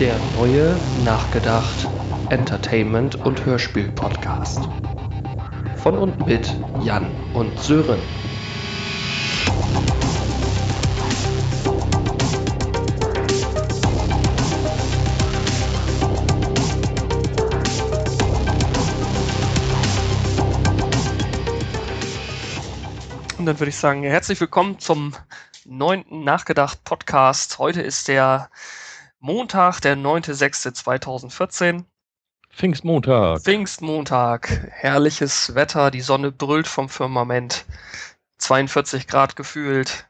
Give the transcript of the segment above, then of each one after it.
Der neue Nachgedacht Entertainment und Hörspiel Podcast. Von und mit Jan und Sören. Und dann würde ich sagen, herzlich willkommen zum neunten Nachgedacht Podcast. Heute ist der Montag, der 9.6.2014. Pfingstmontag. Pfingstmontag. Herrliches Wetter, die Sonne brüllt vom Firmament. 42 Grad gefühlt.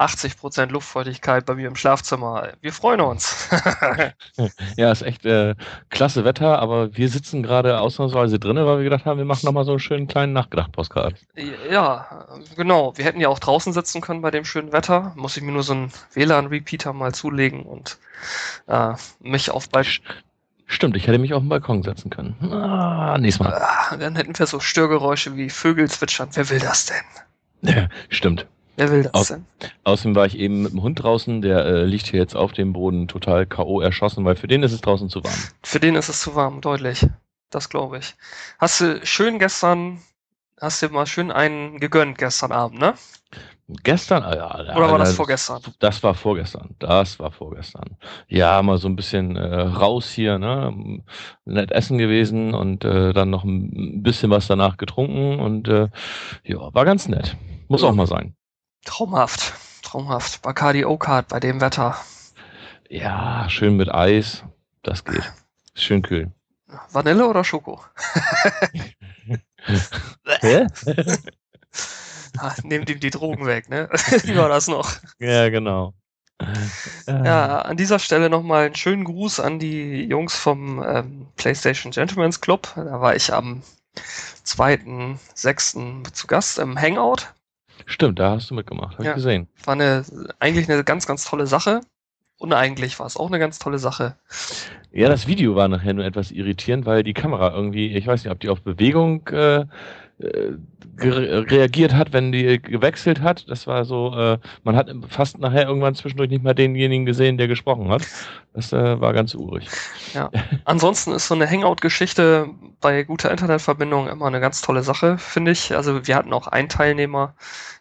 80 Prozent Luftfeuchtigkeit bei mir im Schlafzimmer. Wir freuen uns. ja, ist echt äh, klasse Wetter, aber wir sitzen gerade ausnahmsweise drinnen, weil wir gedacht haben, wir machen nochmal so einen schönen kleinen Nachgedacht-Postcard. Ja, genau. Wir hätten ja auch draußen sitzen können bei dem schönen Wetter. Muss ich mir nur so einen WLAN-Repeater mal zulegen und äh, mich auf bei Stimmt, ich hätte mich auf den Balkon setzen können. Ah, nächstes Mal. Ah, dann hätten wir so Störgeräusche wie Vögel zwitschern. Wer will das denn? Ja, stimmt. Wer will das Aus, denn? Außerdem war ich eben mit dem Hund draußen, der äh, liegt hier jetzt auf dem Boden total K.O. erschossen, weil für den ist es draußen zu warm. Für den ist es zu warm, deutlich. Das glaube ich. Hast du schön gestern, hast du mal schön einen gegönnt gestern Abend, ne? Gestern? Ah, ja, Oder war das ja, vorgestern? Das war vorgestern. Das war vorgestern. Ja, mal so ein bisschen äh, raus hier, ne? Nett essen gewesen und äh, dann noch ein bisschen was danach getrunken und äh, ja, war ganz nett. Muss auch mal sein. Traumhaft, traumhaft. Bacardi O-Card bei dem Wetter. Ja, schön mit Eis. Das geht. Schön kühl. Vanille oder Schoko? Hä? Ah, Nehmt ihm die Drogen weg, ne? Wie war das noch? ja, genau. Ja, an dieser Stelle nochmal einen schönen Gruß an die Jungs vom ähm, PlayStation Gentleman's Club. Da war ich am 2.6. zu Gast im Hangout. Stimmt, da hast du mitgemacht, habe Ja. ich gesehen. War eine, eigentlich eine ganz, ganz tolle Sache. Uneigentlich war es auch eine ganz tolle Sache. Ja, das Video war nachher nur etwas irritierend, weil die Kamera irgendwie, ich weiß nicht, ob die auf Bewegung äh, reagiert hat, wenn die gewechselt hat. Das war so, äh, man hat fast nachher irgendwann zwischendurch nicht mal denjenigen gesehen, der gesprochen hat. Das äh, war ganz urig. Ansonsten ist so eine Hangout-Geschichte bei guter Internetverbindung immer eine ganz tolle Sache, finde ich. Also wir hatten auch einen Teilnehmer,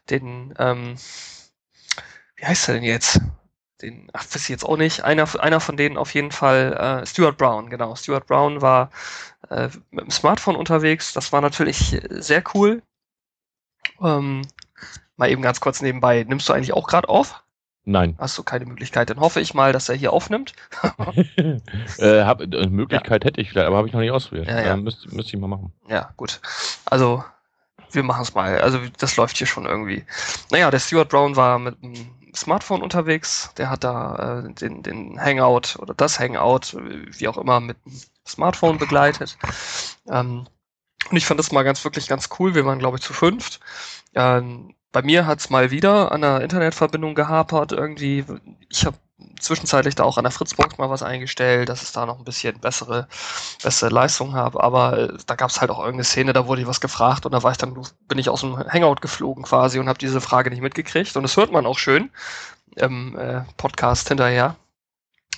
den, ähm, wie heißt er denn jetzt? Den, ach, weiß ich jetzt auch nicht. Einer, einer von denen auf jeden Fall, äh, Stuart Brown, genau. Stuart Brown war äh, mit dem Smartphone unterwegs. Das war natürlich sehr cool. Ähm, mal eben ganz kurz nebenbei. Nimmst du eigentlich auch gerade auf? Nein. Hast du keine Möglichkeit? Dann hoffe ich mal, dass er hier aufnimmt. äh, hab, äh, Möglichkeit hätte ich vielleicht, aber habe ich noch nicht ausprobiert. Ja, ja. Müsste, müsste ich mal machen. Ja, gut. Also, wir machen es mal. Also, das läuft hier schon irgendwie. Naja, der Stuart Brown war mit dem Smartphone unterwegs. Der hat da äh, den, den Hangout oder das Hangout, wie auch immer, mit dem Smartphone begleitet. Ähm, und ich fand das mal ganz, wirklich ganz cool. Wir waren, glaube ich, zu fünft. Ähm, bei mir hat es mal wieder an der Internetverbindung gehapert. Irgendwie, ich habe zwischenzeitlich da auch an der Fritzbox mal was eingestellt, dass es da noch ein bisschen bessere, bessere Leistung habe. Aber äh, da gab es halt auch irgendeine Szene, da wurde ich was gefragt und da war ich dann, bin ich aus dem Hangout geflogen quasi und habe diese Frage nicht mitgekriegt. Und das hört man auch schön im äh, Podcast hinterher.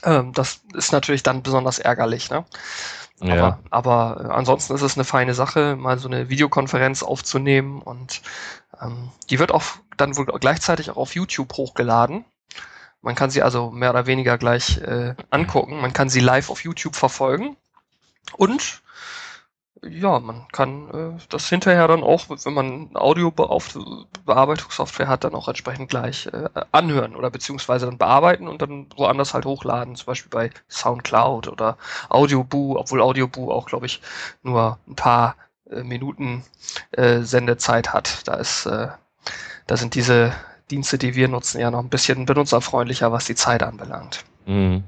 Ähm, das ist natürlich dann besonders ärgerlich, ne? Ja. Aber, aber äh, ansonsten ist es eine feine Sache, mal so eine Videokonferenz aufzunehmen und ähm, die wird auch dann wohl gleichzeitig auch auf YouTube hochgeladen. Man kann sie also mehr oder weniger gleich äh, angucken. Man kann sie live auf YouTube verfolgen. Und ja, man kann äh, das hinterher dann auch, wenn man Audiobearbeitungssoftware hat, dann auch entsprechend gleich äh, anhören oder beziehungsweise dann bearbeiten und dann woanders halt hochladen, zum Beispiel bei Soundcloud oder Audioboo, obwohl Audioboo auch, glaube ich, nur ein paar äh, Minuten äh, Sendezeit hat. Da ist, äh, da sind diese Dienste, die wir nutzen, ja noch ein bisschen benutzerfreundlicher, was die Zeit anbelangt. Mhm.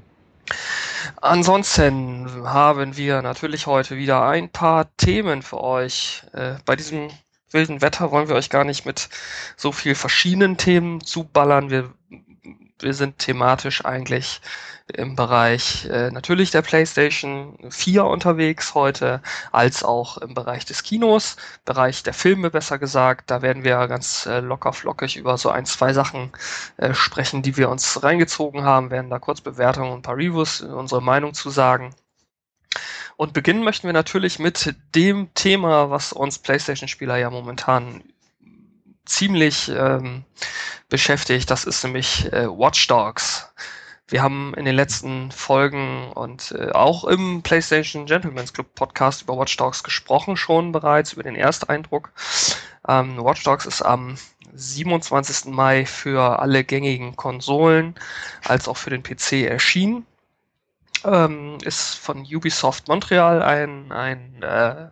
Ansonsten haben wir natürlich heute wieder ein paar Themen für euch. Äh, bei diesem wilden Wetter wollen wir euch gar nicht mit so viel verschiedenen Themen zuballern. Wir wir sind thematisch eigentlich im Bereich äh, natürlich der PlayStation 4 unterwegs heute, als auch im Bereich des Kinos, Bereich der Filme besser gesagt. Da werden wir ganz äh, locker flockig über so ein, zwei Sachen äh, sprechen, die wir uns reingezogen haben, werden da kurz Bewertungen und ein paar Reviews, unsere Meinung zu sagen. Und beginnen möchten wir natürlich mit dem Thema, was uns PlayStation-Spieler ja momentan ziemlich ähm, beschäftigt. Das ist nämlich äh, Watch Dogs. Wir haben in den letzten Folgen und äh, auch im PlayStation Gentleman's Club Podcast über Watch Dogs gesprochen schon bereits, über den Ersteindruck. Ähm, Watch Dogs ist am 27. Mai für alle gängigen Konsolen als auch für den PC erschienen ähm, ist von Ubisoft Montreal ein, ein äh,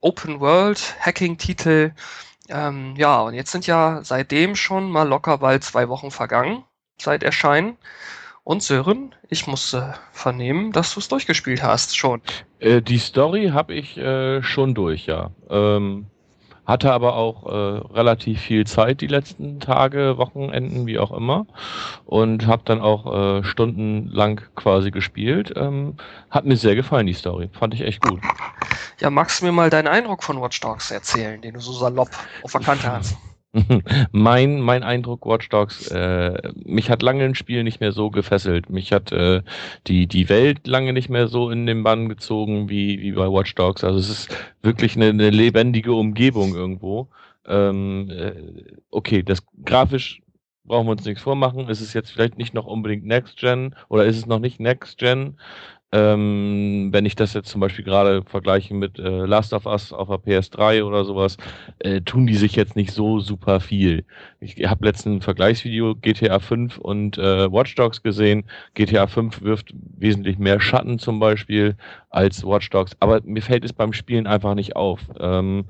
Open World Hacking Titel. Ähm, ja, und jetzt sind ja seitdem schon mal locker bald zwei Wochen vergangen seit Erscheinen. Und Sören, ich musste vernehmen, dass du es durchgespielt hast schon. Äh, die Story habe ich äh, schon durch, ja. Ähm, hatte aber auch äh, relativ viel Zeit die letzten Tage, Wochenenden, wie auch immer. Und habe dann auch äh, stundenlang quasi gespielt. Ähm, hat mir sehr gefallen, die Story. Fand ich echt gut. Ja, magst du mir mal deinen Eindruck von Watch Dogs erzählen, den du so salopp auf der Kante hast? mein, mein Eindruck, Watch Dogs, äh, mich hat lange ein Spiel nicht mehr so gefesselt. Mich hat äh, die, die Welt lange nicht mehr so in den Bann gezogen wie, wie bei Watch Dogs. Also es ist wirklich eine, eine lebendige Umgebung irgendwo. Ähm, äh, okay, das grafisch brauchen wir uns nichts vormachen. Ist es jetzt vielleicht nicht noch unbedingt Next Gen oder ist es noch nicht Next Gen? Ähm, wenn ich das jetzt zum Beispiel gerade vergleiche mit äh, Last of Us auf der PS3 oder sowas, äh, tun die sich jetzt nicht so super viel. Ich habe letzten Vergleichsvideo GTA 5 und äh, Watch Dogs gesehen. GTA 5 wirft wesentlich mehr Schatten zum Beispiel als Watch Dogs, aber mir fällt es beim Spielen einfach nicht auf. Ähm,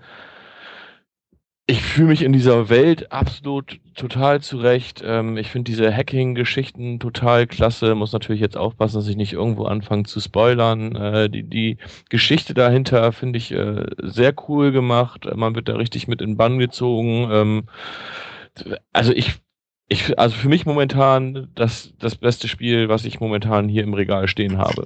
ich fühle mich in dieser Welt absolut total zurecht. Ähm, ich finde diese Hacking-Geschichten total klasse. Muss natürlich jetzt aufpassen, dass ich nicht irgendwo anfange zu spoilern. Äh, die, die Geschichte dahinter finde ich äh, sehr cool gemacht. Man wird da richtig mit in Bann gezogen. Ähm, also ich, ich, also für mich momentan das, das beste Spiel, was ich momentan hier im Regal stehen habe.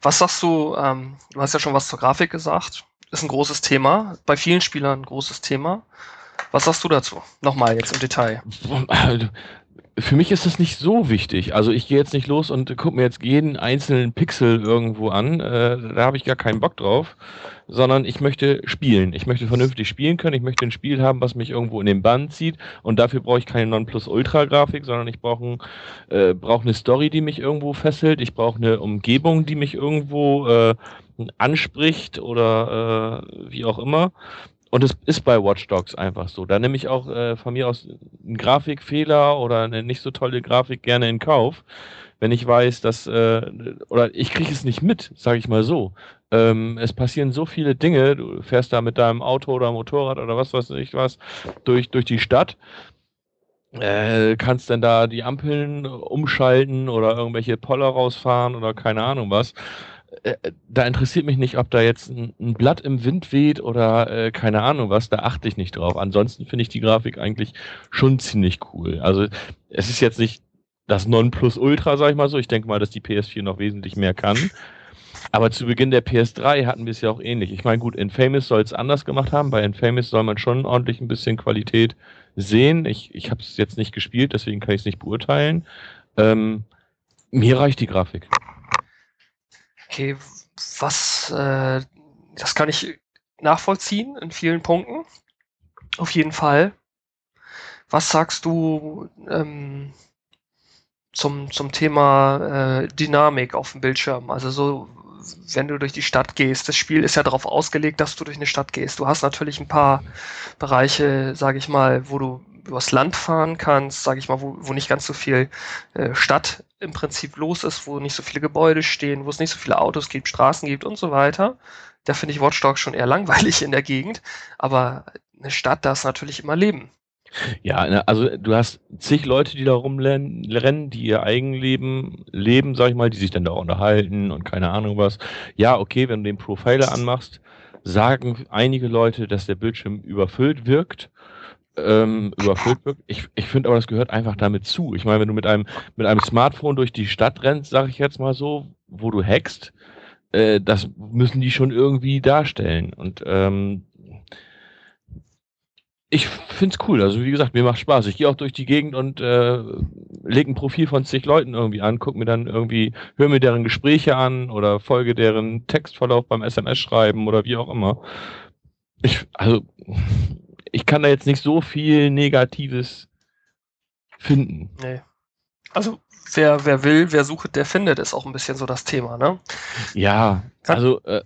Was sagst du, ähm, du hast ja schon was zur Grafik gesagt ist ein großes Thema, bei vielen Spielern ein großes Thema. Was sagst du dazu? Nochmal jetzt im Detail. Für mich ist das nicht so wichtig. Also ich gehe jetzt nicht los und gucke mir jetzt jeden einzelnen Pixel irgendwo an. Äh, da habe ich gar keinen Bock drauf. Sondern ich möchte spielen. Ich möchte vernünftig spielen können. Ich möchte ein Spiel haben, was mich irgendwo in den Bann zieht. Und dafür brauche ich keine Nonplusultra-Grafik, sondern ich brauche ein, äh, brauch eine Story, die mich irgendwo fesselt. Ich brauche eine Umgebung, die mich irgendwo äh, anspricht oder äh, wie auch immer. Und es ist bei Watch Dogs einfach so. Da nehme ich auch äh, von mir aus einen Grafikfehler oder eine nicht so tolle Grafik gerne in Kauf, wenn ich weiß, dass äh, oder ich kriege es nicht mit, sage ich mal so. Ähm, es passieren so viele Dinge. Du fährst da mit deinem Auto oder Motorrad oder was weiß ich was durch durch die Stadt. Äh, kannst denn da die Ampeln umschalten oder irgendwelche Poller rausfahren oder keine Ahnung was. Äh, da interessiert mich nicht, ob da jetzt ein, ein Blatt im Wind weht oder äh, keine Ahnung was, da achte ich nicht drauf. Ansonsten finde ich die Grafik eigentlich schon ziemlich cool. Also es ist jetzt nicht das Nonplusultra, sag ich mal so. Ich denke mal, dass die PS4 noch wesentlich mehr kann. Aber zu Beginn der PS3 hatten wir es ja auch ähnlich. Ich meine, gut, Infamous soll es anders gemacht haben. Bei Infamous soll man schon ordentlich ein bisschen Qualität sehen. Ich, ich habe es jetzt nicht gespielt, deswegen kann ich es nicht beurteilen. Ähm, mir reicht die Grafik okay, was, äh, das kann ich nachvollziehen in vielen Punkten. Auf jeden Fall. Was sagst du ähm, zum, zum Thema äh, Dynamik auf dem Bildschirm? Also so, wenn du durch die Stadt gehst, das Spiel ist ja darauf ausgelegt, dass du durch eine Stadt gehst. Du hast natürlich ein paar Bereiche, sage ich mal, wo du übers Land fahren kannst, sage ich mal, wo, wo nicht ganz so viel äh, Stadt im Prinzip los ist, wo nicht so viele Gebäude stehen, wo es nicht so viele Autos gibt, Straßen gibt und so weiter. Da finde ich Watch schon eher langweilig in der Gegend. Aber eine Stadt, da ist natürlich immer Leben. Ja, also du hast zig Leute, die da rumrennen, die ihr Eigenleben leben, sag ich mal, die sich dann da unterhalten und keine Ahnung was. Ja, okay, wenn du den Profiler anmachst, sagen einige Leute, dass der Bildschirm überfüllt wirkt. Ähm, überfüllt wird. Ich, ich finde aber, das gehört einfach damit zu. Ich meine, wenn du mit einem, mit einem Smartphone durch die Stadt rennst, sage ich jetzt mal so, wo du hackst, äh, das müssen die schon irgendwie darstellen. Und ähm, ich find's cool. Also wie gesagt, mir macht Spaß. Ich gehe auch durch die Gegend und äh, lege ein Profil von zig Leuten irgendwie an, guck mir dann irgendwie, höre mir deren Gespräche an oder folge deren Textverlauf beim SMS schreiben oder wie auch immer. Ich, also ich kann da jetzt nicht so viel Negatives finden. Nee. Also wer, wer will, wer sucht, der findet, ist auch ein bisschen so das Thema, ne? Ja, also äh,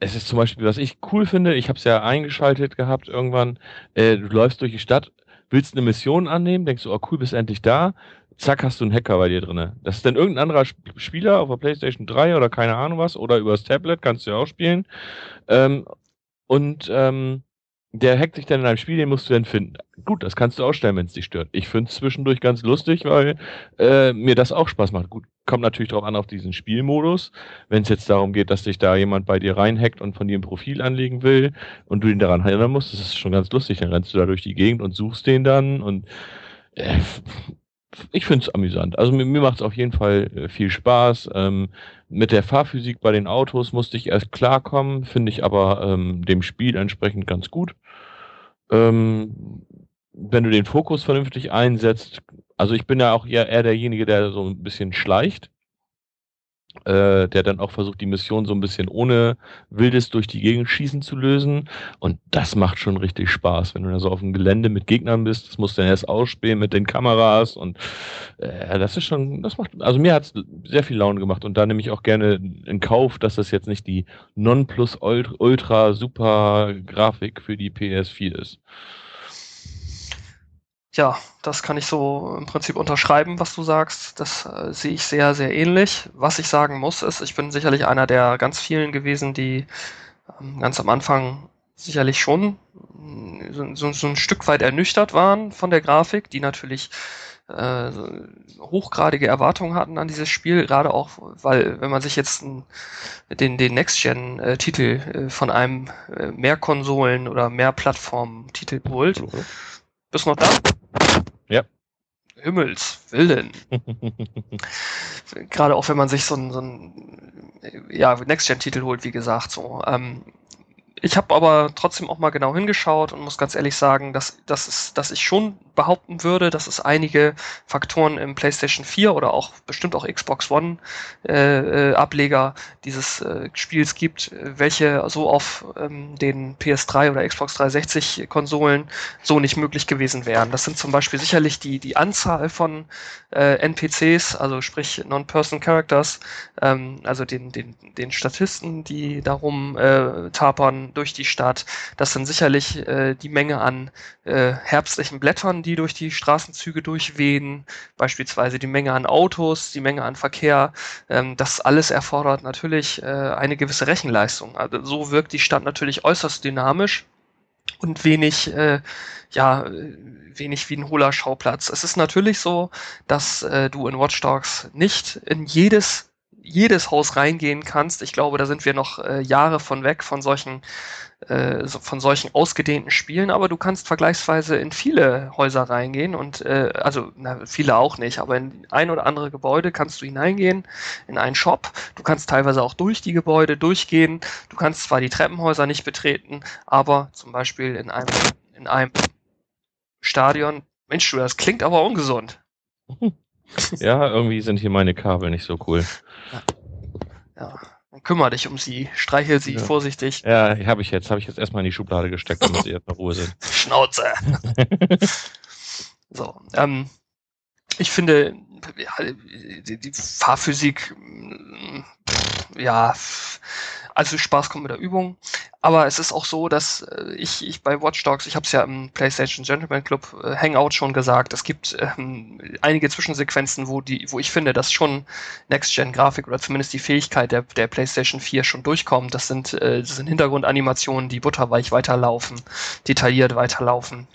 es ist zum Beispiel, was ich cool finde, ich habe es ja eingeschaltet gehabt irgendwann, äh, du läufst durch die Stadt, willst eine Mission annehmen, denkst du, oh cool, bist endlich da, zack, hast du einen Hacker bei dir drin. Das ist dann irgendein anderer Spieler auf der Playstation 3 oder keine Ahnung was, oder übers Tablet, kannst du ja auch spielen. Ähm, und ähm, der hackt sich dann in einem Spiel, den musst du dann finden. Gut, das kannst du ausstellen, wenn es dich stört. Ich finde es zwischendurch ganz lustig, weil äh, mir das auch Spaß macht. Gut, kommt natürlich drauf an auf diesen Spielmodus. Wenn es jetzt darum geht, dass sich da jemand bei dir reinhackt und von dir ein Profil anlegen will und du ihn daran erinnern musst, das ist schon ganz lustig. Dann rennst du da durch die Gegend und suchst den dann und äh, ich finde es amüsant. Also mir, mir macht es auf jeden Fall äh, viel Spaß. Ähm, mit der Fahrphysik bei den Autos musste ich erst klarkommen, finde ich aber ähm, dem Spiel entsprechend ganz gut. Ähm, wenn du den Fokus vernünftig einsetzt, also ich bin ja auch eher, eher derjenige, der so ein bisschen schleicht äh, der dann auch versucht, die Mission so ein bisschen ohne wildes durch die Gegend schießen zu lösen. Und das macht schon richtig Spaß, wenn du da so auf dem Gelände mit Gegnern bist. Das musst du dann erst ausspielen mit den Kameras und äh, das ist schon, das macht, also mir hat es sehr viel Laune gemacht und da nehme ich auch gerne in Kauf, dass das jetzt nicht die Nonplus Ultra Super Grafik für die PS4 ist ja, das kann ich so im Prinzip unterschreiben, was du sagst. Das äh, sehe ich sehr, sehr ähnlich. Was ich sagen muss, ist, ich bin sicherlich einer der ganz vielen gewesen, die ähm, ganz am Anfang sicherlich schon mm, so, so, so, ein Stück weit ernüchtert waren von der Grafik, die natürlich äh, hochgradige Erwartungen hatten an dieses Spiel, gerade auch, weil wenn man sich jetzt den, den Next-Gen-Titel äh, von einem äh, Mehrkonsolen- oder Mehrplattform-Titel holt, mhm. bist du noch da? Himmels Willen. Gerade auch wenn man sich so ein, so ein ja, Next-Gen-Titel holt, wie gesagt, so. Ähm, ich habe aber trotzdem auch mal genau hingeschaut und muss ganz ehrlich sagen, dass, dass, es, dass ich schon behaupten würde, dass es einige Faktoren im PlayStation 4 oder auch bestimmt auch Xbox One äh, äh, Ableger dieses äh, Spiels gibt, welche so auf ähm, den PS3 oder Xbox 360 Konsolen so nicht möglich gewesen wären. Das sind zum Beispiel sicherlich die, die Anzahl von äh, NPCs, also sprich Non-Person Characters, ähm, also den, den, den Statisten, die darum äh, tapern durch die Stadt. Das sind sicherlich äh, die Menge an äh, herbstlichen Blättern, die durch die Straßenzüge durchwehen, beispielsweise die Menge an Autos, die Menge an Verkehr. Ähm, das alles erfordert natürlich äh, eine gewisse Rechenleistung. Also so wirkt die Stadt natürlich äußerst dynamisch und wenig, äh, ja, wenig wie ein hohler Schauplatz. Es ist natürlich so, dass äh, du in Watch Dogs nicht in jedes jedes Haus reingehen kannst. Ich glaube, da sind wir noch äh, Jahre von weg von solchen äh, von solchen ausgedehnten Spielen, aber du kannst vergleichsweise in viele Häuser reingehen und äh, also na, viele auch nicht, aber in ein oder andere Gebäude kannst du hineingehen, in einen Shop. Du kannst teilweise auch durch die Gebäude durchgehen. Du kannst zwar die Treppenhäuser nicht betreten, aber zum Beispiel in einem in einem Stadion. Mensch, du, das klingt aber ungesund. Ja, irgendwie sind hier meine Kabel nicht so cool. Ja. ja. Dann kümmere dich um sie, streichel sie ja. vorsichtig. Ja, habe ich jetzt, habe ich jetzt erstmal in die Schublade gesteckt, damit sie jetzt in Ruhe sind. Schnauze. so, ähm, ich finde, ja, die, die Fahrphysik, ja, also Spaß kommt mit der Übung. Aber es ist auch so, dass äh, ich, ich bei Watch Dogs, ich habe es ja im PlayStation Gentleman Club äh, Hangout schon gesagt, es gibt ähm, einige Zwischensequenzen, wo die, wo ich finde, dass schon Next-Gen-Grafik oder zumindest die Fähigkeit der, der PlayStation 4 schon durchkommt. Das sind, äh, das sind Hintergrundanimationen, die butterweich weiterlaufen, detailliert weiterlaufen.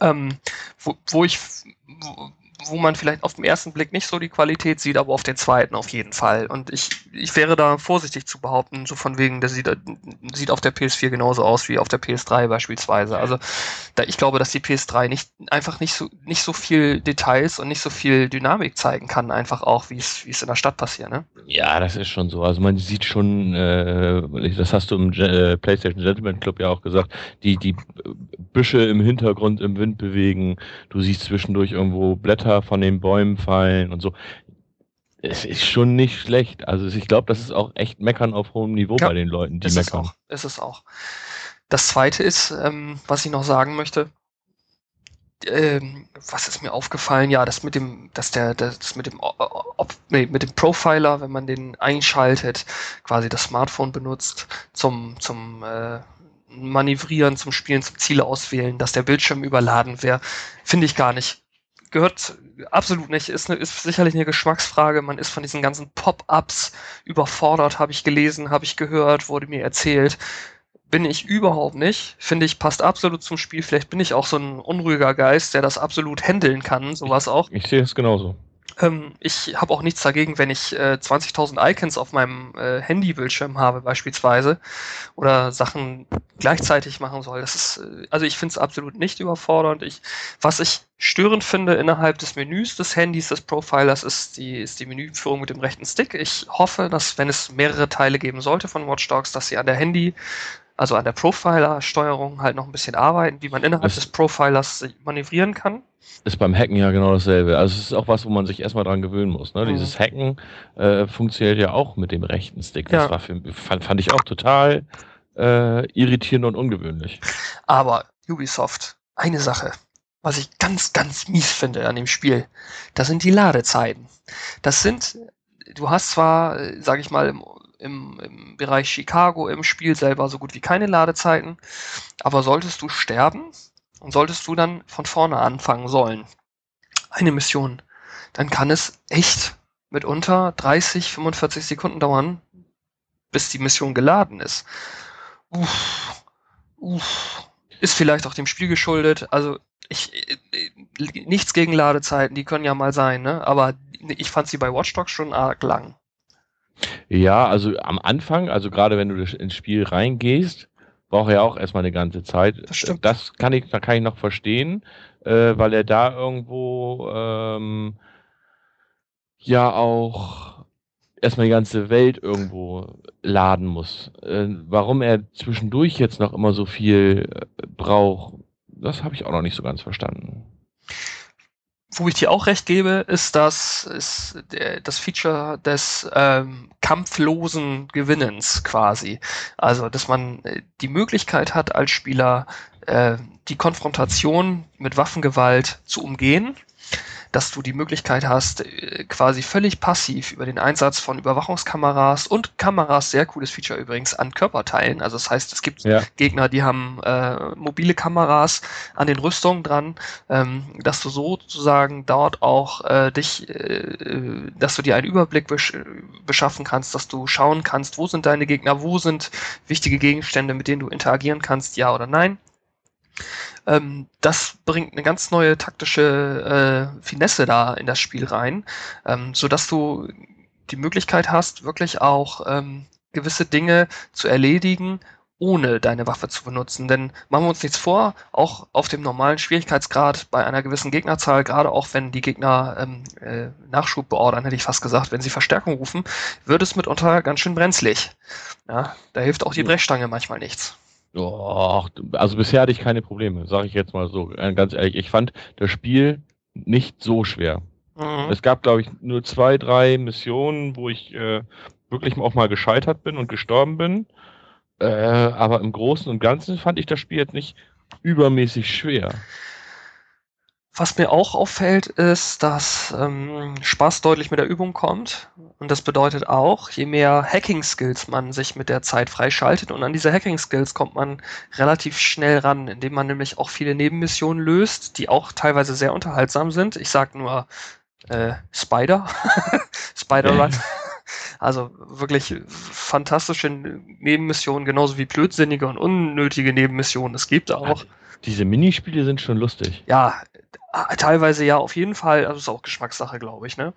Ähm, wo, wo ich wo, wo man vielleicht auf den ersten Blick nicht so die Qualität sieht, aber auf den zweiten auf jeden Fall. Und ich, ich wäre da vorsichtig zu behaupten, so von wegen, der sieht, sieht auf der PS4 genauso aus wie auf der PS3 beispielsweise. Also da, ich glaube, dass die PS3 nicht einfach nicht so nicht so viel Details und nicht so viel Dynamik zeigen kann, einfach auch, wie es wie es in der Stadt passiert. Ne? Ja, das ist schon so. Also man sieht schon, äh, das hast du im äh, PlayStation Gentleman Club ja auch gesagt, die die Büsche im Hintergrund im Wind bewegen. Du siehst zwischendurch irgendwo Blätter von den Bäumen fallen und so. Es ist schon nicht schlecht. Also ich glaube, das ist auch echt Meckern auf hohem Niveau ja, bei den Leuten, die ist meckern. Es auch, ist es auch. Das zweite ist, ähm, was ich noch sagen möchte, ähm, was ist mir aufgefallen? Ja, das mit dem, dass der, das mit dem, ob, nee, mit dem Profiler, wenn man den einschaltet, quasi das Smartphone benutzt zum, zum äh, Manövrieren, zum Spielen, zum Ziele auswählen, dass der Bildschirm überladen wäre, finde ich gar nicht gehört absolut nicht, ist, eine, ist sicherlich eine Geschmacksfrage. Man ist von diesen ganzen Pop-ups überfordert, habe ich gelesen, habe ich gehört, wurde mir erzählt. Bin ich überhaupt nicht. Finde ich, passt absolut zum Spiel. Vielleicht bin ich auch so ein unruhiger Geist, der das absolut handeln kann, sowas auch. Ich, ich sehe es genauso. Ähm, ich habe auch nichts dagegen, wenn ich äh, 20.000 Icons auf meinem äh, Handybildschirm habe beispielsweise oder Sachen gleichzeitig machen soll. Das ist, äh, also ich finde es absolut nicht überfordernd. Ich, was ich störend finde innerhalb des Menüs des Handys des Profilers ist die, ist die Menüführung mit dem rechten Stick. Ich hoffe, dass wenn es mehrere Teile geben sollte von Watch Dogs, dass sie an der Handy also an der Profiler-Steuerung halt noch ein bisschen arbeiten, wie man innerhalb das des Profilers manövrieren kann. Ist beim Hacken ja genau dasselbe. Also es ist auch was, wo man sich erstmal dran gewöhnen muss. Ne? Mhm. Dieses Hacken äh, funktioniert ja auch mit dem rechten Stick. Das ja. war für, fand, fand ich auch total äh, irritierend und ungewöhnlich. Aber Ubisoft, eine Sache, was ich ganz, ganz mies finde an dem Spiel, das sind die Ladezeiten. Das sind, du hast zwar, äh, sag ich mal, im im, im Bereich Chicago im Spiel selber so gut wie keine Ladezeiten. Aber solltest du sterben und solltest du dann von vorne anfangen sollen, eine Mission, dann kann es echt mitunter 30, 45 Sekunden dauern, bis die Mission geladen ist. Uff, uff. Ist vielleicht auch dem Spiel geschuldet. Also ich äh, nichts gegen Ladezeiten, die können ja mal sein, ne? Aber ich fand sie bei Watch Dogs schon arg lang. Ja, also am Anfang, also gerade wenn du ins Spiel reingehst, braucht er auch erstmal eine ganze Zeit. Das stimmt. Das kann ich, da kann ich noch verstehen, äh, weil er da irgendwo ähm, ja auch erstmal die ganze Welt irgendwo laden muss. Äh, warum er zwischendurch jetzt noch immer so viel äh, braucht, das habe ich auch noch nicht so ganz verstanden wo ich dir auch recht gebe, ist das, ist der, das Feature des ähm, kampflosen Gewinnens quasi. Also, dass man äh, die Möglichkeit hat, als Spieler äh, die Konfrontation mit Waffengewalt zu umgehen dass du die Möglichkeit hast, äh, quasi völlig passiv über den Einsatz von Überwachungskameras und Kameras, sehr cooles Feature übrigens, an Körperteilen. Also das heißt, es gibt ja. Gegner, die haben äh, mobile Kameras an den Rüstungen dran, ähm, dass du sozusagen dort auch äh, dich, äh, dass du dir einen Überblick besch beschaffen kannst, dass du schauen kannst, wo sind deine Gegner, wo sind wichtige Gegenstände, mit denen du interagieren kannst, ja oder nein. Ähm, das bringt eine ganz neue taktische äh, Finesse da in das Spiel rein, ähm, so dass du die Möglichkeit hast, wirklich auch ähm, gewisse Dinge zu erledigen, ohne deine Waffe zu benutzen. Denn machen wir uns nichts vor, auch auf dem normalen Schwierigkeitsgrad bei einer gewissen Gegnerzahl, gerade auch wenn die Gegner ähm, äh, Nachschub beordern, hätte ich fast gesagt, wenn sie Verstärkung rufen, wird es mitunter ganz schön brenzlig. Ja, da hilft auch die Brechstange manchmal nichts. Oh, also bisher hatte ich keine Probleme, sage ich jetzt mal so, äh, ganz ehrlich. Ich fand das Spiel nicht so schwer. Mhm. Es gab, glaube ich, nur zwei, drei Missionen, wo ich äh, wirklich auch mal gescheitert bin und gestorben bin. Äh, aber im Großen und Ganzen fand ich das Spiel jetzt nicht übermäßig schwer. Was mir auch auffällt, ist, dass ähm, Spaß deutlich mit der Übung kommt. Und das bedeutet auch, je mehr Hacking-Skills man sich mit der Zeit freischaltet, und an diese Hacking-Skills kommt man relativ schnell ran, indem man nämlich auch viele Nebenmissionen löst, die auch teilweise sehr unterhaltsam sind. Ich sag nur äh, Spider, Spider Run. Also wirklich fantastische Nebenmissionen, genauso wie blödsinnige und unnötige Nebenmissionen es gibt auch. Diese Minispiele sind schon lustig. Ja, teilweise ja, auf jeden Fall. Also ist auch Geschmackssache, glaube ich. Ne?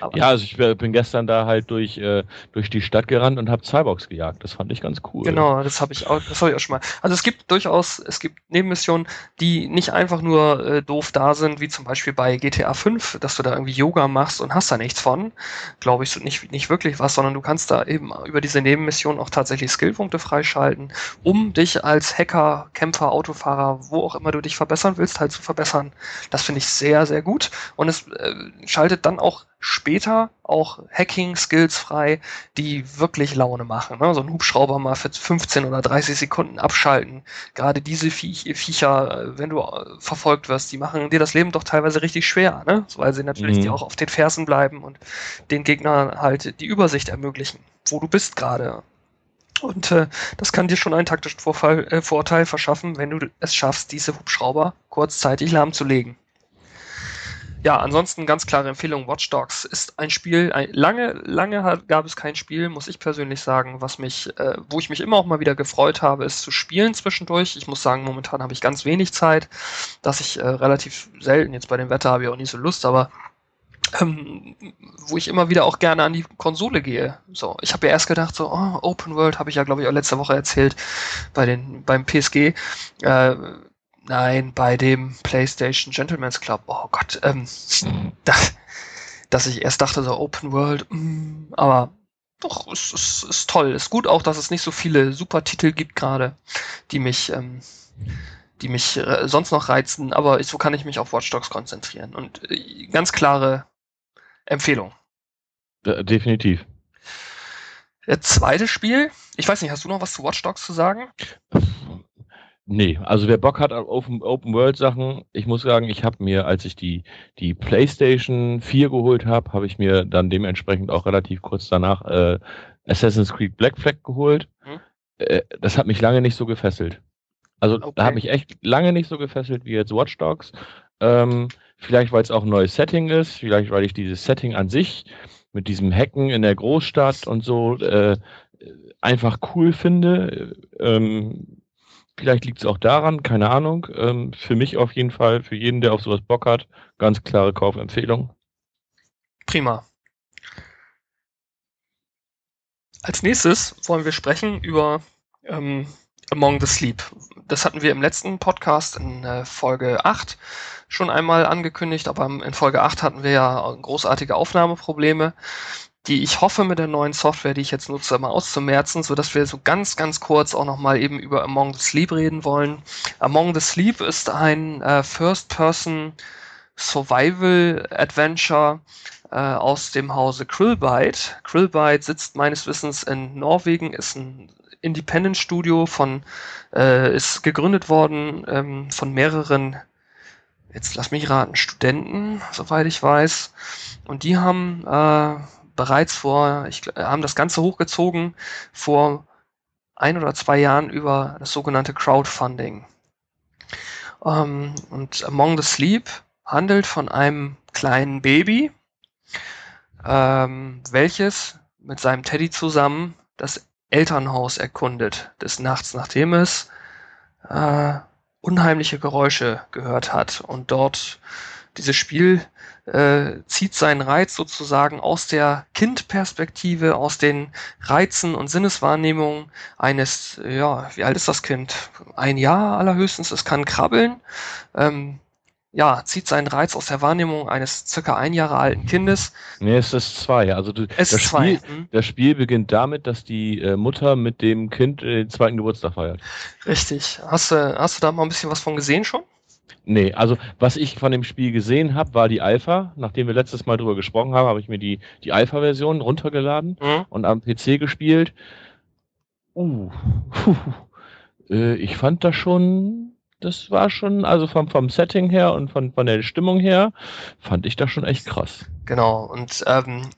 Aber ja, also ich bin gestern da halt durch, äh, durch die Stadt gerannt und habe Cyborgs gejagt. Das fand ich ganz cool. Genau, das habe ich auch, das habe ich auch schon mal. Also es gibt durchaus, es gibt Nebenmissionen, die nicht einfach nur äh, doof da sind, wie zum Beispiel bei GTA 5, dass du da irgendwie Yoga machst und hast da nichts von. Glaube ich, nicht, nicht wirklich was, sondern du kannst da eben über diese Nebenmission auch tatsächlich Skillpunkte freischalten, um dich als Hacker, Kämpfer, Autofahrer, wo auch immer du dich verbessern willst, halt zu verbessern. Das finde ich sehr, sehr gut. Und es äh, schaltet dann auch später auch Hacking-Skills frei, die wirklich Laune machen. Ne? So ein Hubschrauber mal für 15 oder 30 Sekunden abschalten. Gerade diese Viech Viecher, äh, wenn du äh, verfolgt wirst, die machen dir das Leben doch teilweise richtig schwer, ne? weil sie natürlich mhm. dir auch auf den Fersen bleiben und den Gegnern halt die Übersicht ermöglichen, wo du bist gerade. Und äh, das kann dir schon einen taktischen Vorfall, äh, Vorteil verschaffen, wenn du es schaffst, diese Hubschrauber kurzzeitig lahmzulegen ja, ansonsten ganz klare Empfehlung. Watch Dogs ist ein Spiel, ein, lange, lange gab es kein Spiel, muss ich persönlich sagen, was mich, äh, wo ich mich immer auch mal wieder gefreut habe, es zu spielen zwischendurch. Ich muss sagen, momentan habe ich ganz wenig Zeit, dass ich äh, relativ selten, jetzt bei dem Wetter habe ich auch nicht so Lust, aber ähm, wo ich immer wieder auch gerne an die Konsole gehe. So, ich habe ja erst gedacht, so, oh, Open World habe ich ja, glaube ich, auch letzte Woche erzählt bei den beim PSG. Äh, Nein, bei dem PlayStation Gentleman's Club. Oh Gott, ähm, da, dass ich erst dachte, so Open World, mm, aber doch, es ist, ist, ist, toll. Ist gut auch, dass es nicht so viele Supertitel gibt gerade, die mich, ähm, die mich äh, sonst noch reizen, aber so kann ich mich auf Watch Dogs konzentrieren. Und äh, ganz klare Empfehlung. definitiv. Der zweite Spiel, ich weiß nicht, hast du noch was zu Watch Dogs zu sagen? Nee, also wer Bock hat auf Open, Open World Sachen, ich muss sagen, ich habe mir, als ich die, die PlayStation 4 geholt habe, habe ich mir dann dementsprechend auch relativ kurz danach äh, Assassin's Creed Black Flag geholt. Hm? Äh, das hat mich lange nicht so gefesselt. Also okay. da hat mich echt lange nicht so gefesselt wie jetzt Watch Dogs. Ähm, vielleicht weil es auch ein neues Setting ist, vielleicht weil ich dieses Setting an sich mit diesem Hacken in der Großstadt und so äh, einfach cool finde. Ähm, Vielleicht liegt es auch daran, keine Ahnung. Ähm, für mich auf jeden Fall, für jeden, der auf sowas Bock hat, ganz klare Kaufempfehlung. Prima. Als nächstes wollen wir sprechen über ähm, Among the Sleep. Das hatten wir im letzten Podcast in äh, Folge 8 schon einmal angekündigt, aber in Folge 8 hatten wir ja großartige Aufnahmeprobleme die ich hoffe mit der neuen Software, die ich jetzt nutze, mal auszumerzen, so dass wir so ganz, ganz kurz auch nochmal eben über Among the Sleep reden wollen. Among the Sleep ist ein äh, First-Person Survival Adventure äh, aus dem Hause Krillbyte. Krillbyte sitzt meines Wissens in Norwegen, ist ein Independent Studio von, äh, ist gegründet worden ähm, von mehreren, jetzt lass mich raten, Studenten, soweit ich weiß. Und die haben äh, bereits vor, ich haben das Ganze hochgezogen vor ein oder zwei Jahren über das sogenannte Crowdfunding. Ähm, und Among the Sleep handelt von einem kleinen Baby, ähm, welches mit seinem Teddy zusammen das Elternhaus erkundet des Nachts, nachdem es äh, unheimliche Geräusche gehört hat und dort dieses Spiel äh, zieht seinen Reiz sozusagen aus der Kindperspektive, aus den Reizen und Sinneswahrnehmungen eines, ja, wie alt ist das Kind? Ein Jahr allerhöchstens, es kann krabbeln. Ähm, ja, zieht seinen Reiz aus der Wahrnehmung eines circa ein Jahre alten Kindes. Nee, es ist zwei. Also du, es das, ist zwei. Spiel, hm? das Spiel beginnt damit, dass die äh, Mutter mit dem Kind den zweiten Geburtstag feiert. Richtig. Hast du, hast du da mal ein bisschen was von gesehen schon? Nee, also was ich von dem Spiel gesehen habe, war die Alpha. Nachdem wir letztes Mal drüber gesprochen haben, habe ich mir die, die Alpha-Version runtergeladen mhm. und am PC gespielt. Uh, puh, äh, ich fand das schon, das war schon, also vom, vom Setting her und von, von der Stimmung her, fand ich das schon echt krass. Genau, und ähm,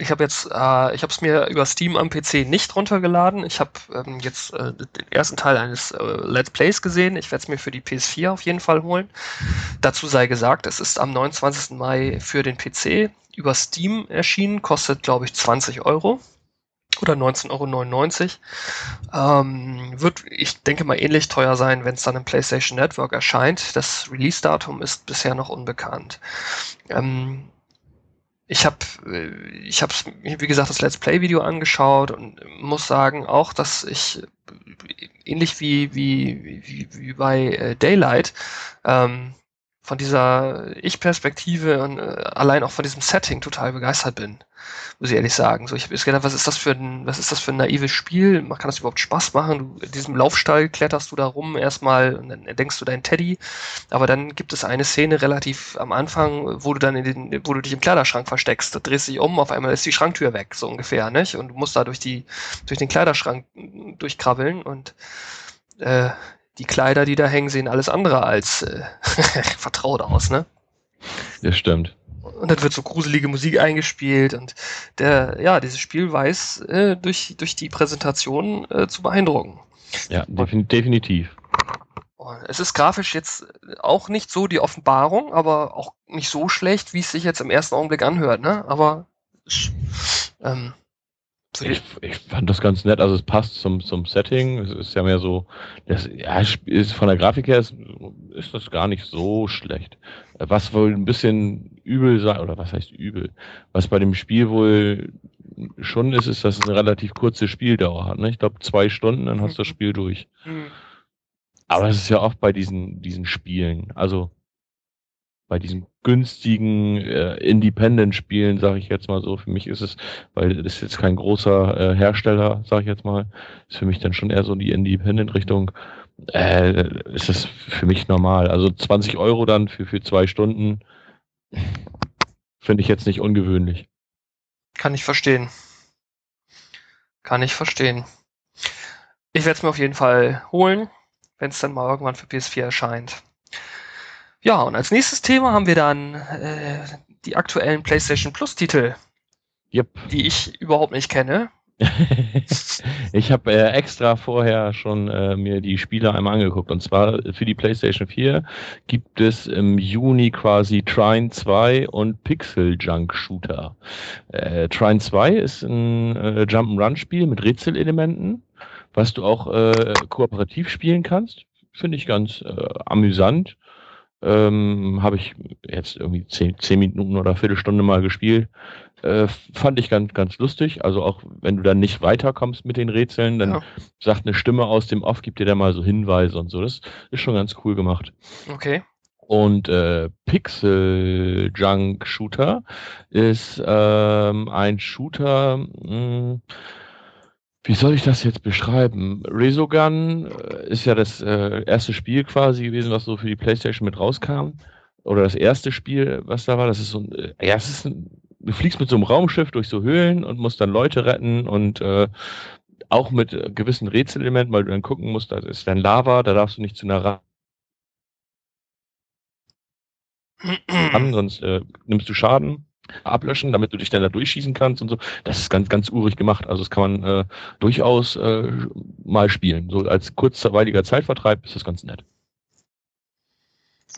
ich habe jetzt, äh, ich habe es mir über Steam am PC nicht runtergeladen. Ich habe ähm, jetzt äh, den ersten Teil eines äh, Let's Plays gesehen. Ich werde es mir für die PS4 auf jeden Fall holen. Dazu sei gesagt, es ist am 29. Mai für den PC über Steam erschienen, kostet glaube ich 20 Euro. oder 19,99 Euro. Ähm, wird, ich denke mal, ähnlich teuer sein, wenn es dann im PlayStation Network erscheint. Das Release-Datum ist bisher noch unbekannt. Ähm, ich habe ich habe wie gesagt das Let's Play Video angeschaut und muss sagen auch, dass ich ähnlich wie wie wie, wie bei äh, Daylight ähm, von dieser Ich-Perspektive und äh, allein auch von diesem Setting total begeistert bin, muss ich ehrlich sagen. So, ich habe gedacht, was ist das für ein, was ist das für ein naives Spiel? Kann das überhaupt Spaß machen? Du, in diesem Laufstall kletterst du da rum erstmal und dann denkst du dein Teddy. Aber dann gibt es eine Szene relativ am Anfang, wo du dann in den, wo du dich im Kleiderschrank versteckst. Du drehst dich um, auf einmal ist die Schranktür weg, so ungefähr, nicht? Und du musst da durch die, durch den Kleiderschrank durchkrabbeln und äh, die Kleider, die da hängen, sehen alles andere als äh, vertraut aus, ne? Das stimmt. Und dann wird so gruselige Musik eingespielt und der, ja, dieses Spiel weiß äh, durch, durch die Präsentation äh, zu beeindrucken. Ja, defin definitiv. Es ist grafisch jetzt auch nicht so die Offenbarung, aber auch nicht so schlecht, wie es sich jetzt im ersten Augenblick anhört, ne? Aber ähm, ich, ich, fand das ganz nett, also es passt zum, zum Setting. Es ist ja mehr so, das, ja, ist, von der Grafik her ist, ist das gar nicht so schlecht. Was wohl ein bisschen übel sei, oder was heißt übel? Was bei dem Spiel wohl schon ist, ist, dass es eine relativ kurze Spieldauer hat. Ne? Ich glaube, zwei Stunden, dann hast du das mhm. Spiel durch. Mhm. Aber es ist ja oft bei diesen, diesen Spielen. Also bei diesen günstigen äh, Independent-Spielen, sage ich jetzt mal so, für mich ist es, weil das ist jetzt kein großer äh, Hersteller, sage ich jetzt mal, ist für mich dann schon eher so die Independent-Richtung, äh, ist es für mich normal. Also 20 Euro dann für, für zwei Stunden finde ich jetzt nicht ungewöhnlich. Kann ich verstehen. Kann ich verstehen. Ich werde es mir auf jeden Fall holen, wenn es dann mal irgendwann für PS4 erscheint. Ja, und als nächstes Thema haben wir dann äh, die aktuellen PlayStation Plus Titel, yep. die ich überhaupt nicht kenne. ich habe äh, extra vorher schon äh, mir die Spiele einmal angeguckt. Und zwar für die PlayStation 4 gibt es im Juni quasi Trine 2 und Pixel Junk Shooter. Äh, Trine 2 ist ein äh, Jump'n'Run-Spiel mit Rätselelementen, was du auch äh, kooperativ spielen kannst. Finde ich ganz äh, amüsant. Ähm, Habe ich jetzt irgendwie zehn, zehn Minuten oder Viertelstunde mal gespielt. Äh, fand ich ganz, ganz lustig. Also auch wenn du dann nicht weiterkommst mit den Rätseln, dann ja. sagt eine Stimme aus dem Off, gibt dir da mal so Hinweise und so. Das ist schon ganz cool gemacht. Okay. Und äh, Pixel Junk Shooter ist ähm, ein Shooter, mh, hm, wie soll ich das jetzt beschreiben? Resogun äh, ist ja das äh, erste Spiel quasi gewesen, was so für die PlayStation mit rauskam. Oder das erste Spiel, was da war. Das ist so ein, äh, ja, es ist ein, du fliegst mit so einem Raumschiff durch so Höhlen und musst dann Leute retten und äh, auch mit äh, gewissen Rätselelementen, weil du dann gucken musst, da ist dann Lava, da darfst du nicht zu einer Ra sonst äh, nimmst du Schaden ablöschen, damit du dich dann da durchschießen kannst und so. Das ist ganz, ganz urig gemacht. Also das kann man äh, durchaus äh, mal spielen. So als kurzweiliger Zeitvertreib ist das ganz nett.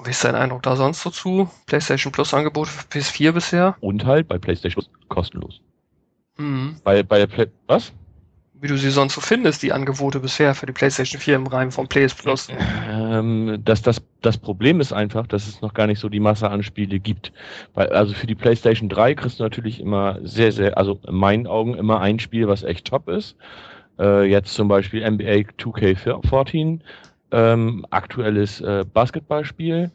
Wie ist dein Eindruck da sonst so zu? PlayStation Plus Angebote für PS4 bisher? Und halt bei PlayStation Plus kostenlos. Mhm. Bei, bei der Play was? Wie du sie sonst so findest, die Angebote bisher für die PlayStation 4 im Rahmen von PS Plus. Ähm, das, das, das Problem ist einfach, dass es noch gar nicht so die Masse an Spiele gibt. Weil, also für die PlayStation 3 kriegst du natürlich immer sehr, sehr, also in meinen Augen immer ein Spiel, was echt top ist. Äh, jetzt zum Beispiel NBA 2K14, ähm, aktuelles äh, Basketballspiel.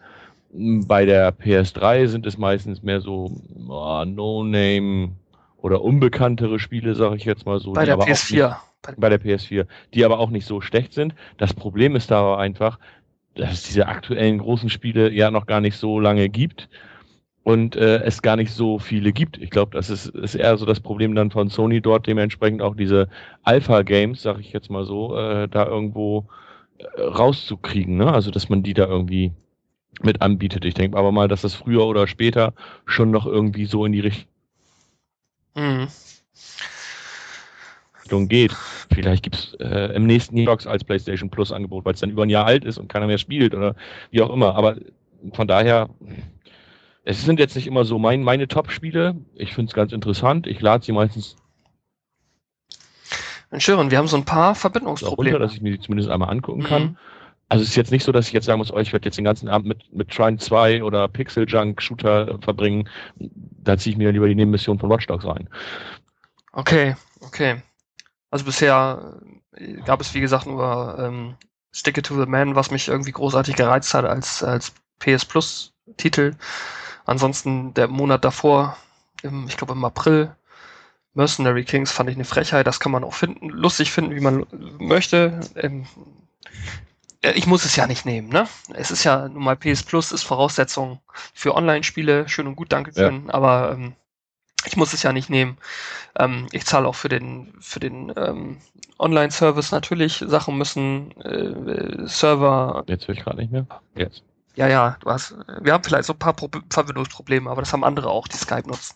Bei der PS3 sind es meistens mehr so oh, No-Name oder unbekanntere Spiele, sage ich jetzt mal so. Bei der PS4. Nicht, bei der PS4, die aber auch nicht so schlecht sind. Das Problem ist da einfach, dass es diese aktuellen großen Spiele ja noch gar nicht so lange gibt und äh, es gar nicht so viele gibt. Ich glaube, das ist, ist eher so das Problem dann von Sony dort dementsprechend auch diese Alpha-Games, sage ich jetzt mal so, äh, da irgendwo äh, rauszukriegen. Ne? Also, dass man die da irgendwie mit anbietet. Ich denke aber mal, dass das früher oder später schon noch irgendwie so in die Richtung Mhm. geht. Vielleicht gibt es äh, im nächsten Jahr als PlayStation Plus Angebot, weil es dann über ein Jahr alt ist und keiner mehr spielt oder wie auch immer. Aber von daher, es sind jetzt nicht immer so mein, meine Top-Spiele. Ich finde es ganz interessant. Ich lade sie meistens Mensch, Schön, wir haben so ein paar Verbindungsprobleme. dass ich mir die zumindest einmal angucken kann. Mhm. Also es ist jetzt nicht so, dass ich jetzt sagen muss, oh, ich werde jetzt den ganzen Abend mit, mit Trine 2 oder Pixel Junk Shooter verbringen. Da ziehe ich mir lieber die Nebenmission von Watch Dogs rein. Okay, okay. Also bisher äh, gab es, wie gesagt, nur ähm, Stick It to the Man, was mich irgendwie großartig gereizt hat als, als PS Plus Titel. Ansonsten der Monat davor, im, ich glaube im April, Mercenary Kings fand ich eine Frechheit. Das kann man auch finden, lustig finden, wie man möchte. Ähm, äh, ich muss es ja nicht nehmen, ne? Es ist ja nun mal PS Plus ist Voraussetzung für Online-Spiele. Schön und gut, danke Ja. schön. Aber ähm, ich muss es ja nicht nehmen. Ähm, ich zahle auch für den für den ähm, Online-Service natürlich. Sachen müssen äh, Server. Jetzt höre ich gerade nicht mehr. Jetzt. Ja, ja. Du hast. Wir haben vielleicht so ein paar Pro Verbindungsprobleme, aber das haben andere auch, die Skype nutzen.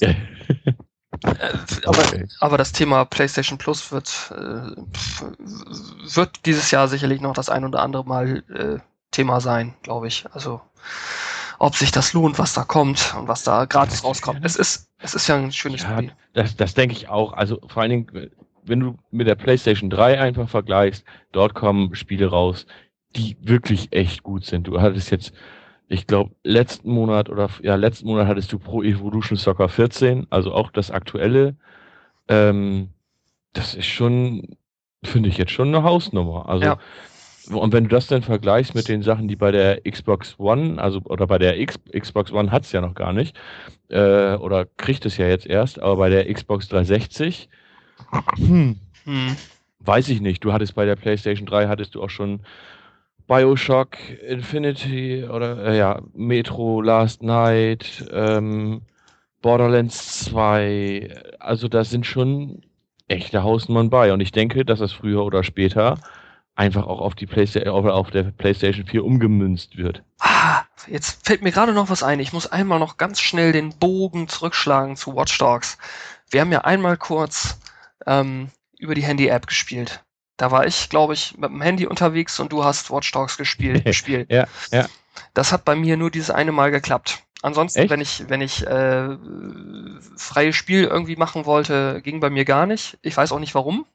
Äh, aber okay. aber das Thema PlayStation Plus wird, äh, wird dieses Jahr sicherlich noch das ein oder andere Mal äh, Thema sein, glaube ich. Also ob sich das lohnt, was da kommt und was da gratis rauskommt. Es ist, es ist ja ein schönes Ja, Spiel. Das, das denke ich auch. Also vor allen Dingen, wenn du mit der PlayStation 3 einfach vergleichst, dort kommen Spiele raus, die wirklich echt gut sind. Du hattest jetzt, ich glaube, letzten Monat oder ja, letzten Monat hattest du Pro Evolution Soccer 14, also auch das aktuelle. Ähm, das ist schon, finde ich jetzt schon eine Hausnummer. Also Ja. und wenn du das dann vergleichst mit den Sachen, die bei der Xbox One, also oder bei der X, Xbox One hat's ja noch gar nicht, äh, oder kriegt es ja jetzt erst, aber bei der Xbox 360, hm, Hm. weiß ich nicht. Du hattest bei der PlayStation 3 hattest du auch schon Bioshock Infinity oder äh, ja, Metro Last Night, ähm, Borderlands 2, also da sind schon echte Hausnummern bei und ich denke, dass das früher oder später einfach auch auf die Playsta auf, der PlayStation 4 umgemünzt wird. Ah, jetzt fällt mir gerade noch was ein. Ich muss einmal noch ganz schnell den Bogen zurückschlagen zu Watch Dogs. Wir haben ja einmal kurz ähm, über die Handy-App gespielt. Da war ich, glaube ich, mit dem Handy unterwegs und du hast Watch Dogs gespielt. gespielt. Ja, ja. Das hat bei mir nur dieses eine Mal geklappt. Ansonsten, Echt? wenn ich, wenn ich äh, freies Spiel irgendwie machen wollte, ging bei mir gar nicht. Ich weiß auch nicht warum.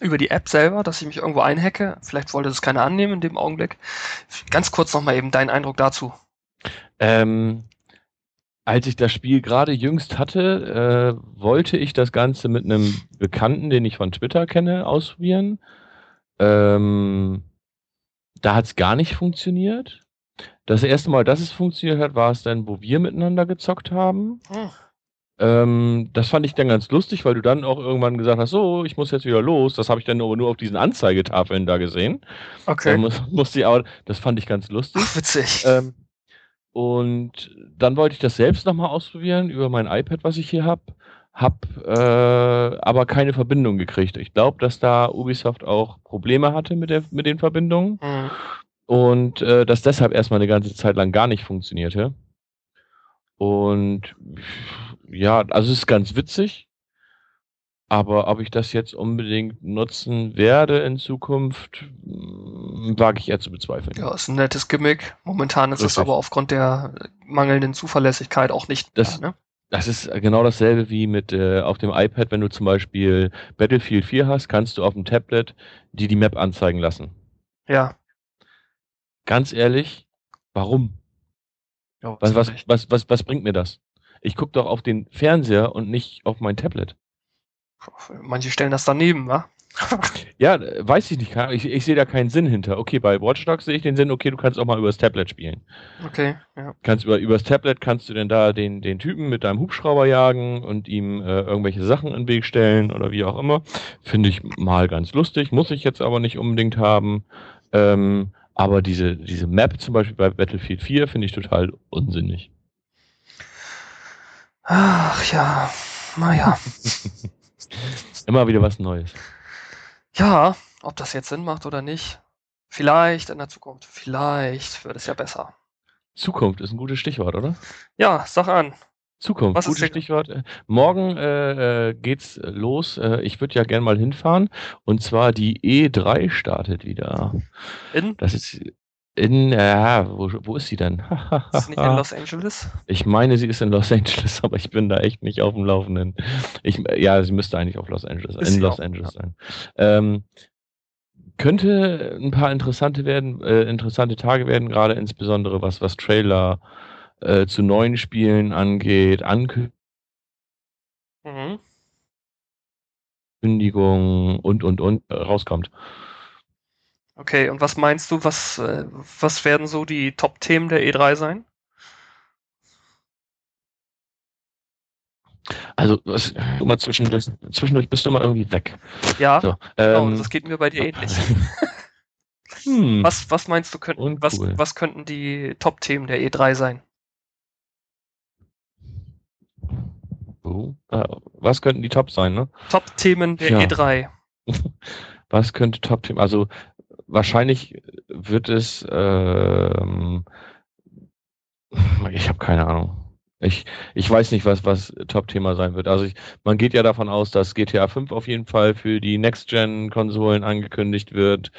Über die App selber, dass ich mich irgendwo einhacke. Vielleicht wollte das keiner annehmen in dem Augenblick. Ganz kurz nochmal eben dein Eindruck dazu. Ähm, als ich das Spiel gerade jüngst hatte, äh, wollte ich das Ganze mit einem Bekannten, den ich von Twitter kenne, ausprobieren. Ähm, da hat es gar nicht funktioniert. Das erste Mal, dass es funktioniert hat, war es dann, wo wir miteinander gezockt haben. Hm. Ähm, das fand ich dann ganz lustig, weil du dann auch irgendwann gesagt hast, so, ich muss jetzt wieder los. Das habe ich dann aber nur auf diesen Anzeigetafeln da gesehen. Da Okay. muss, musste ich auch, das fand ich ganz lustig. Ach, witzig. Ähm, und dann wollte ich das selbst nochmal ausprobieren über mein iPad, was ich hier habe. Hab äh, aber keine Verbindung gekriegt. Ich glaube, dass da Ubisoft auch Probleme hatte mit, der, mit den Verbindungen Hm. und äh, das deshalb erstmal eine ganze Zeit lang gar nicht funktionierte. Und ja, also es ist ganz witzig. Aber ob ich das jetzt unbedingt nutzen werde in Zukunft, mh, wage ich eher zu bezweifeln. Ja, ist ein nettes Gimmick. Momentan ist es aber aufgrund der mangelnden Zuverlässigkeit auch nicht Das- da, ne? Das ist genau dasselbe wie mit äh, auf dem iPad, wenn du zum Beispiel Battlefield 4 hast, kannst du auf dem Tablet die die Map anzeigen lassen. Ja. Ganz ehrlich, warum? ja Was, was, was, was, was bringt mir das? Ich gucke doch auf den Fernseher und nicht auf mein Tablet. Manche stellen das daneben, wa? Ja, weiß ich nicht. Ich, ich sehe da keinen Sinn hinter. Okay, bei Watch Dogs sehe ich den Sinn, okay, du kannst auch mal übers Tablet spielen. Okay, ja. Kannst über, übers Tablet kannst du denn da den, den Typen mit deinem Hubschrauber jagen und ihm äh, irgendwelche Sachen in den Weg stellen oder wie auch immer. Finde ich mal ganz lustig, muss ich jetzt aber nicht unbedingt haben. Ähm, aber diese, diese Map zum Beispiel bei Battlefield 4 finde ich total unsinnig. Ach ja, naja. Immer wieder was Neues. Ja, ob das jetzt Sinn macht oder nicht. Vielleicht in der Zukunft. Vielleicht wird es ja besser. Zukunft ist ein gutes Stichwort, oder? Ja, sag an. Zukunft, Was gutes Stichwort. Äh, Morgen äh, äh, geht's los. Äh, ich würde ja gerne mal hinfahren. Und zwar die E3 startet wieder. In? Das ist In, ja, wo, wo ist sie denn? Ist sie nicht in Los Angeles? Ich meine, sie ist in Los Angeles, aber ich bin da echt nicht auf dem Laufenden. Ich, ja, sie müsste eigentlich auf Los Angeles, Ist in Los auch, Angeles sein. Ähm, könnte ein paar interessante werden, äh, interessante Tage werden, gerade insbesondere was, was Trailer äh, zu neuen Spielen angeht, Mhm. Ankündigungen und, und, und äh, rauskommt. Okay, und was meinst du, was, äh, was werden so die Top-Themen der E3 sein? Also, was, mal zwischendurch, zwischendurch bist du mal irgendwie weg. Ja, So, genau, ähm, das geht mir bei dir ähnlich. hm, Was, was meinst du, könnten, was, Uncool. was könnten die Top-Themen der E3 sein? oh, äh, was könnten die Top sein, ne? Top-Themen der Ja. E3. Was könnte Top-Team? Also wahrscheinlich wird es. Ähm, ich habe keine Ahnung. Ich, ich weiß nicht, was, was Top-Thema sein wird. Also ich, man geht ja davon aus, dass GTA 5 auf jeden Fall für die Next-Gen-Konsolen angekündigt wird.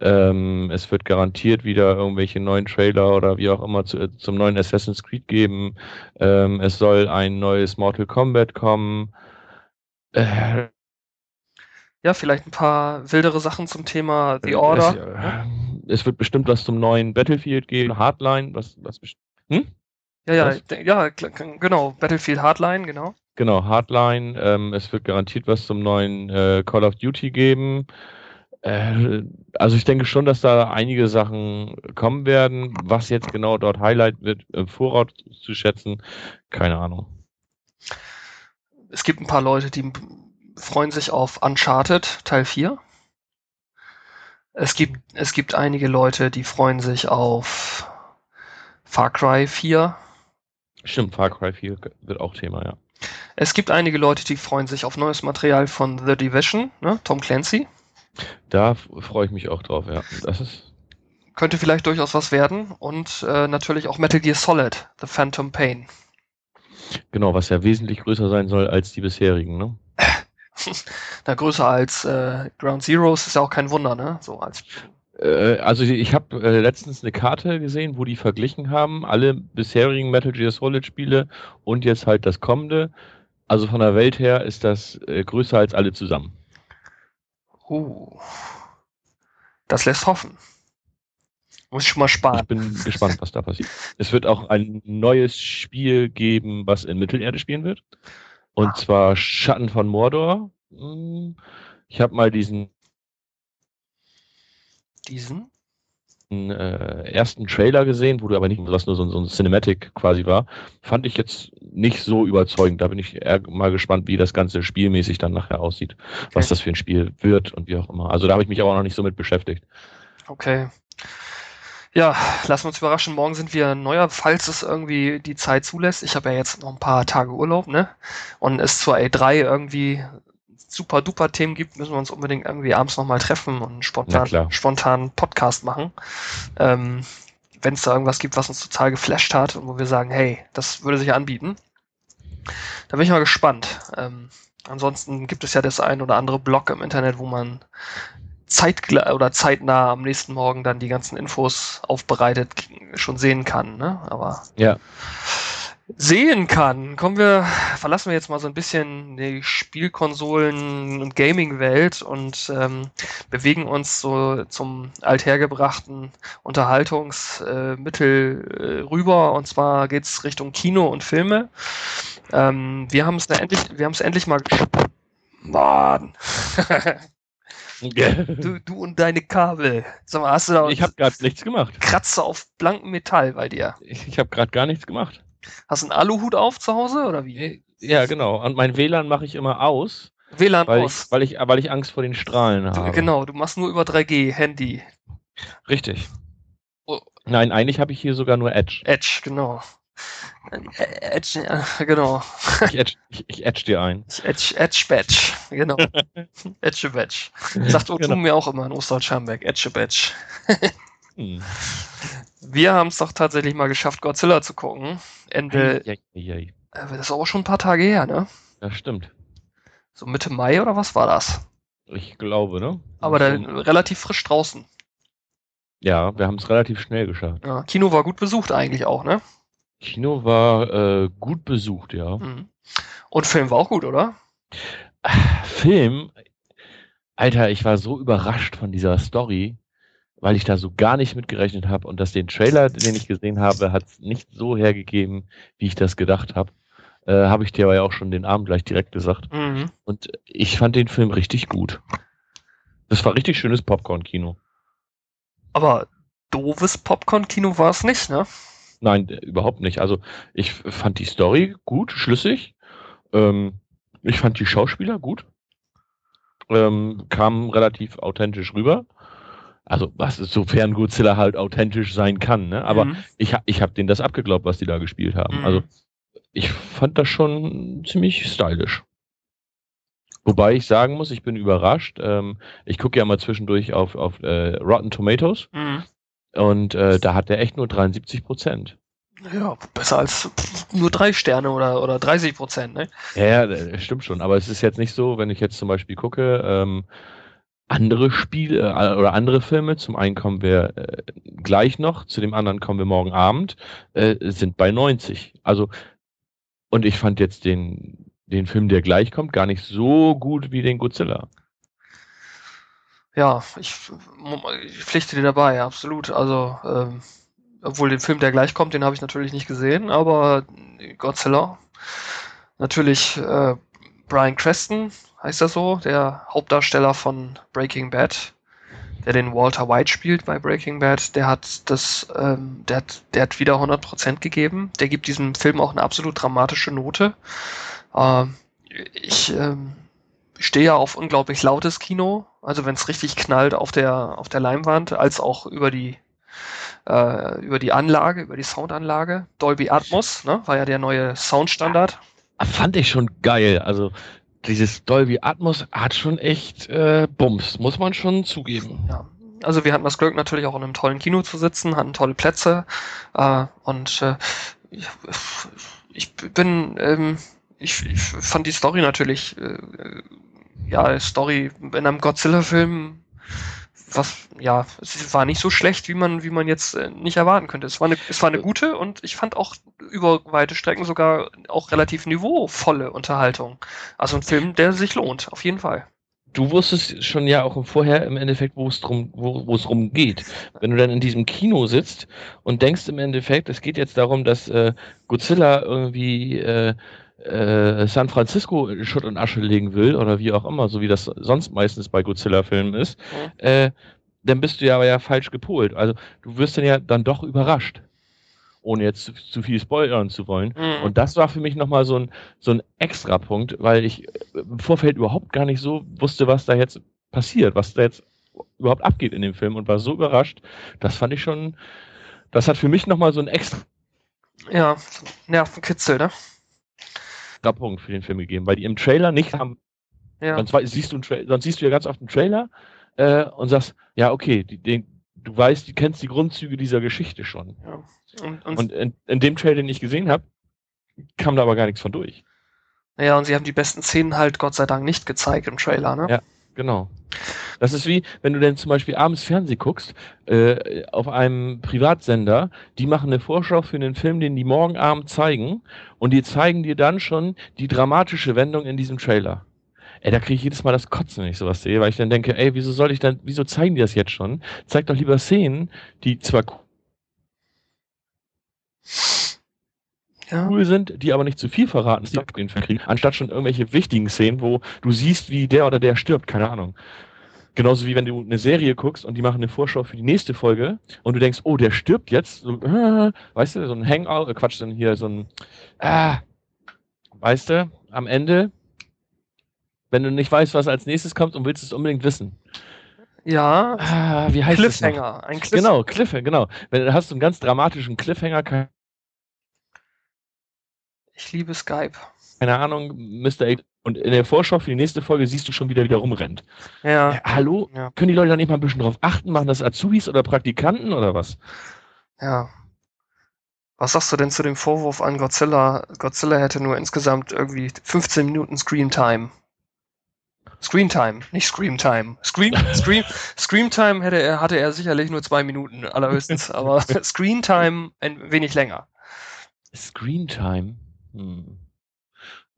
Ähm, es wird garantiert wieder irgendwelche neuen Trailer oder wie auch immer zu, zum neuen Assassin's Creed geben. Ähm, es soll ein neues Mortal Kombat kommen. Äh, Ja, vielleicht ein paar wildere Sachen zum Thema The Es, Order. äh, es wird bestimmt was zum neuen Battlefield geben, Hardline, was, was hm? Ja, ja, was? ja, genau. Battlefield Hardline, genau. Genau, Hardline. Ähm, es wird garantiert was zum neuen äh, Call of Duty geben. Äh, also ich denke schon, dass da einige Sachen kommen werden. Was jetzt genau dort Highlight wird, im Voraus zu schätzen, keine Ahnung. Es gibt ein paar Leute, die freuen sich auf Uncharted Teil 4. Es gibt, es gibt einige Leute, die freuen sich auf Far Cry 4. Stimmt, Far Cry 4 wird auch Thema, ja. Es gibt einige Leute, die freuen sich auf neues Material von The Division, ne? Tom Clancy. Da freue ich mich auch drauf, ja. Das ist, Könnte vielleicht durchaus was werden. Und äh, natürlich auch Metal Gear Solid, The Phantom Pain. genau, was ja wesentlich größer sein soll als die bisherigen, ne? Na, größer als äh, Ground Zeroes ist ja auch kein Wunder, ne? So als Äh, also ich habe äh, letztens eine Karte gesehen, wo die verglichen haben, alle bisherigen Metal Gear Solid Spiele und jetzt halt das kommende. Also von der Welt her ist das äh, größer als alle zusammen. Uh, das lässt hoffen. Muss ich schon mal Ich sparen. bin gespannt, was da passiert. Es wird auch ein neues Spiel geben, was in Mittelerde spielen wird. Und zwar Schatten von Mordor. Hm, Ich habe mal diesen Diesen? äh, ersten Trailer gesehen, wo du aber nicht, was nur so, ein- so ein Cinematic quasi war, fand ich jetzt nicht so überzeugend. Da bin ich eher mal gespannt, wie das Ganze spielmäßig dann nachher aussieht, was das für ein Spiel wird und wie auch immer. Also da habe ich mich aber auch noch nicht so mit beschäftigt. Okay. Ja, lassen wir uns überraschen. Morgen sind wir neuer, falls es irgendwie die Zeit zulässt. Ich habe ja jetzt noch ein paar Tage Urlaub, ne? Und es zur A3 irgendwie super duper Themen gibt, müssen wir uns unbedingt irgendwie abends nochmal treffen und spontan, klar. spontanen Podcast machen. Ähm, Wenn es da irgendwas gibt, was uns total geflasht hat und wo wir sagen, hey, das würde sich anbieten. Da bin ich mal gespannt. Ähm, ansonsten gibt es ja das ein oder andere Blog im Internet, wo man zeitgleich oder zeitnah am nächsten Morgen dann die ganzen Infos aufbereitet schon sehen kann. Ne? Aber Ja. sehen kann, kommen wir, verlassen wir jetzt mal so ein bisschen die Spielkonsolen und Gaming-Welt und ähm, bewegen uns so zum althergebrachten Unterhaltungsmittel äh, äh, rüber. Und zwar geht's Richtung Kino und Filme. Ähm, wir haben es endlich, wir haben es endlich mal Mann. du, du und deine Kabel. Sag mal, hast du da Ich habe gerade nichts gemacht. Kratzer auf blankem Metall bei dir? Ich, ich habe gerade gar nichts gemacht. Hast du einen Aluhut auf zu Hause oder wie? Ja, genau. Und mein WLAN mache ich immer aus, WLAN weil aus. ich, weil, ich, weil ich Angst vor den Strahlen Du, habe. genau, du machst nur über 3G, Handy. Richtig. Oh. Nein, eigentlich habe ich hier sogar nur Edge. Edge, genau. Äh, Edge, ja, genau. Ich edge, ich, ich edge dir ein. Edge, Edge Badge, genau. Edge Badge. Sagt Otum Genau. mir auch immer in Ostdeutsch-Schamberg. Edge Badge. Hm. Wir haben es doch tatsächlich mal geschafft, Godzilla zu gucken. Ende, Ei, ei, ei. äh, das ist aber schon ein paar Tage her, ne? Das stimmt. So Mitte Mai oder was war das? Ich glaube, ne? Aber dann relativ frisch draußen. Ja, wir haben es relativ schnell geschafft. Ja, Kino war gut besucht eigentlich auch, ne? Kino war äh, gut besucht, ja. Mhm. Und Film war auch gut, oder? Film, Alter, ich war so überrascht von dieser Story, weil ich da so gar nicht mitgerechnet habe und dass den Trailer, den ich gesehen habe, hat es nicht so hergegeben, wie ich das gedacht habe. Äh, habe ich dir aber ja auch schon den Abend gleich direkt gesagt. Mhm. Und ich fand den Film richtig gut. Das war richtig schönes Popcorn-Kino. Aber doofes Popcorn-Kino war es nicht, ne? Nein, äh, überhaupt nicht. Also ich fand die Story gut, schlüssig. Ähm, ich fand die Schauspieler gut. Ähm, kamen relativ authentisch rüber. Also was ist, sofern Godzilla halt authentisch sein kann. Ne? Aber Mhm. ich, ich habe denen das abgeglaubt, was die da gespielt haben. Mhm. Also ich fand das schon ziemlich stylisch. Wobei ich sagen muss, ich bin überrascht. Ähm, ich gucke ja mal zwischendurch auf, auf äh, Rotten Tomatoes Mhm. Und äh, da hat der echt nur 73 Prozent. Ja, besser als nur drei Sterne oder, oder 30 Prozent, ne? Ja, ja, das stimmt schon. Aber es ist jetzt nicht so, wenn ich jetzt zum Beispiel gucke, ähm, andere Spiele äh, oder andere Filme, zum einen kommen wir äh, gleich noch, zu dem anderen kommen wir morgen Abend, äh, sind bei 90. Also, und ich fand jetzt den, den Film, der gleich kommt, gar nicht so gut wie den Godzilla. Ja, ich, ich pflichte dir dabei, absolut. Also, ähm, obwohl den Film, der gleich kommt, den habe ich natürlich nicht gesehen, aber Godzilla. Natürlich äh, Brian Creston, heißt er so, der Hauptdarsteller von Breaking Bad, der den Walter White spielt bei Breaking Bad, der hat das, ähm, der hat, der hat wieder 100% gegeben. Der gibt diesem Film auch eine absolut dramatische Note. Ähm, ich ähm, stehe ja auf unglaublich lautes Kino, also wenn es richtig knallt auf der auf der Leinwand, als auch über die äh, über die Anlage, über die Soundanlage. Dolby Atmos, ne, war ja der neue Soundstandard. Fand ich schon geil. Also, dieses Dolby Atmos hat schon echt äh, Bums, muss man schon zugeben. Ja. Also wir hatten das Glück natürlich auch in einem tollen Kino zu sitzen, hatten tolle Plätze äh, und äh, ich, ich bin, ähm, ich, ich fand die Story natürlich, äh, ja, Story in einem Godzilla-Film, was, ja, es war nicht so schlecht, wie man, wie man jetzt äh, nicht erwarten könnte. Es war eine, es war eine gute und ich fand auch über weite Strecken sogar auch relativ niveauvolle Unterhaltung. Also ein Film, der sich lohnt, auf jeden Fall. du wusstest schon ja auch vorher im Endeffekt, wo es drum, wo, wo es drum geht. Wenn du dann in diesem Kino sitzt und denkst im Endeffekt, es geht jetzt darum, dass äh, Godzilla irgendwie äh, äh, San Francisco in Schutt und Asche legen will oder wie auch immer, so wie das sonst meistens bei Godzilla-Filmen ist, Mhm. äh, dann bist du ja aber ja falsch gepolt. Also du wirst dann ja dann doch überrascht. Ohne jetzt zu, zu viel spoilern zu wollen. Mhm. Und das war für mich nochmal so ein, so ein Extrapunkt, weil ich im Vorfeld überhaupt gar nicht so wusste, was da jetzt passiert, was da jetzt überhaupt abgeht in dem Film und war so überrascht. Das fand ich schon, das hat für mich nochmal so einen extra Ja, Nervenkitzel, ne? Punkt für den Film gegeben, weil die im Trailer nicht haben. Ja. Sonst, siehst du sonst siehst du ja ganz oft einen Trailer äh, und sagst, ja, okay, die, den, du weißt, du kennst die Grundzüge dieser Geschichte schon. ja. Und, und, Und in, in dem Trailer, den ich gesehen habe, kam da aber gar nichts von durch. ja, und sie haben die besten Szenen halt Gott sei Dank nicht gezeigt im Trailer, ne? Ja. Genau. Das ist wie, wenn du denn zum Beispiel abends Fernsehen guckst, äh, auf einem Privatsender, die machen eine Vorschau für einen Film, den die morgen Abend zeigen, und die zeigen dir dann schon die dramatische Wendung in diesem Trailer. Ey, da kriege ich jedes Mal das Kotzen, wenn ich sowas sehe, weil ich dann denke, ey, wieso soll ich dann, wieso zeigen die das jetzt schon? Zeig doch lieber Szenen, die zwar Ja. cool sind, die aber nicht zu viel verraten, die den Film kriegen, anstatt schon irgendwelche wichtigen Szenen, wo du siehst, wie der oder der stirbt, keine Ahnung. Genauso wie wenn du eine Serie guckst und die machen eine Vorschau für die nächste Folge und du denkst, oh, der stirbt jetzt, so, äh, weißt du, so ein Hangout, äh, Quatsch, dann hier so ein, ah, weißt du, am Ende, wenn du nicht weißt, was als nächstes kommt und willst es unbedingt wissen. Ja, Ah, wie heißt? Cliffhanger. Ein Cliff Genau, Cliffhanger, genau. Wenn du hast so einen ganz dramatischen Cliffhanger, keine Ich liebe Skype. Ahnung, Mr. 8. Und in der Vorschau für die nächste Folge siehst du schon wieder, wie der rumrennt. Ja, Ja, hallo? ja, Können die Leute da nicht mal ein bisschen drauf achten? Machen das Azubis oder Praktikanten oder was? ja. Was sagst du denn zu dem Vorwurf an Godzilla? Godzilla hätte nur insgesamt irgendwie 15 Minuten Screen Time. Screentime, nicht Screamtime. Scream, Scream, Screamtime hätte er, hatte er sicherlich nur zwei Minuten allerhöchstens, aber Screentime ein wenig länger. Screentime? Hm.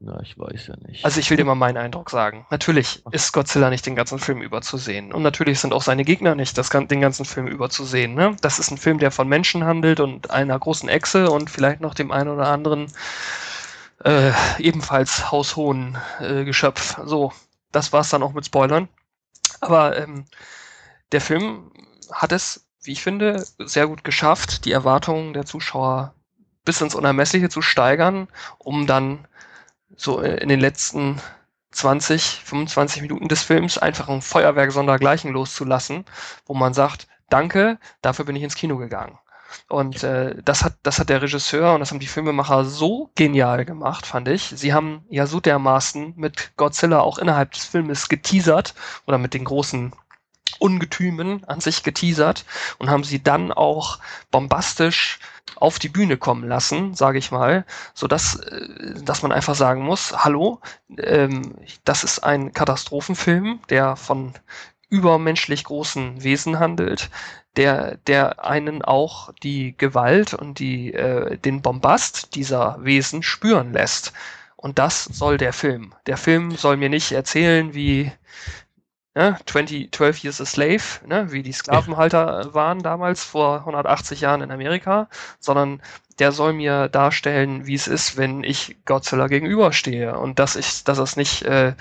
Na, ich weiß ja nicht. Also ich will dir mal meinen Eindruck sagen. Natürlich ist Godzilla nicht den ganzen Film über zu sehen. Und natürlich sind auch seine Gegner nicht das, den ganzen Film über zu sehen. Ne? Das ist ein Film, der von Menschen handelt und einer großen Echse und vielleicht noch dem einen oder anderen äh, ebenfalls haushohen äh, Geschöpf. So, das war's dann auch mit Spoilern. Aber ähm, der Film hat es, wie ich finde, sehr gut geschafft, die Erwartungen der Zuschauer bis ins Unermessliche zu steigern, um dann so in den letzten 20, 25 Minuten des Films einfach ein Feuerwerk sondergleichen loszulassen, wo man sagt, danke, dafür bin ich ins Kino gegangen. Und äh, das hat das hat der Regisseur und das haben die Filmemacher so genial gemacht, fand ich. Sie haben ja so dermaßen mit Godzilla auch innerhalb des Filmes geteasert oder mit den großen Ungetümen an sich geteasert und haben sie dann auch bombastisch auf die Bühne kommen lassen, sage ich mal, so dass äh, dass man einfach sagen muss: Hallo, ähm, das ist ein Katastrophenfilm, der von übermenschlich großen Wesen handelt, der, der einen auch die Gewalt und die, äh, den Bombast dieser Wesen spüren lässt. Und das soll der Film. Der Film soll mir nicht erzählen, wie ne, 20, 12 Years a Slave, ne, wie die Sklavenhalter waren damals vor 180 Jahren in Amerika, sondern der soll mir darstellen, wie es ist, wenn ich Godzilla gegenüberstehe und dass ich, dass es nicht äh,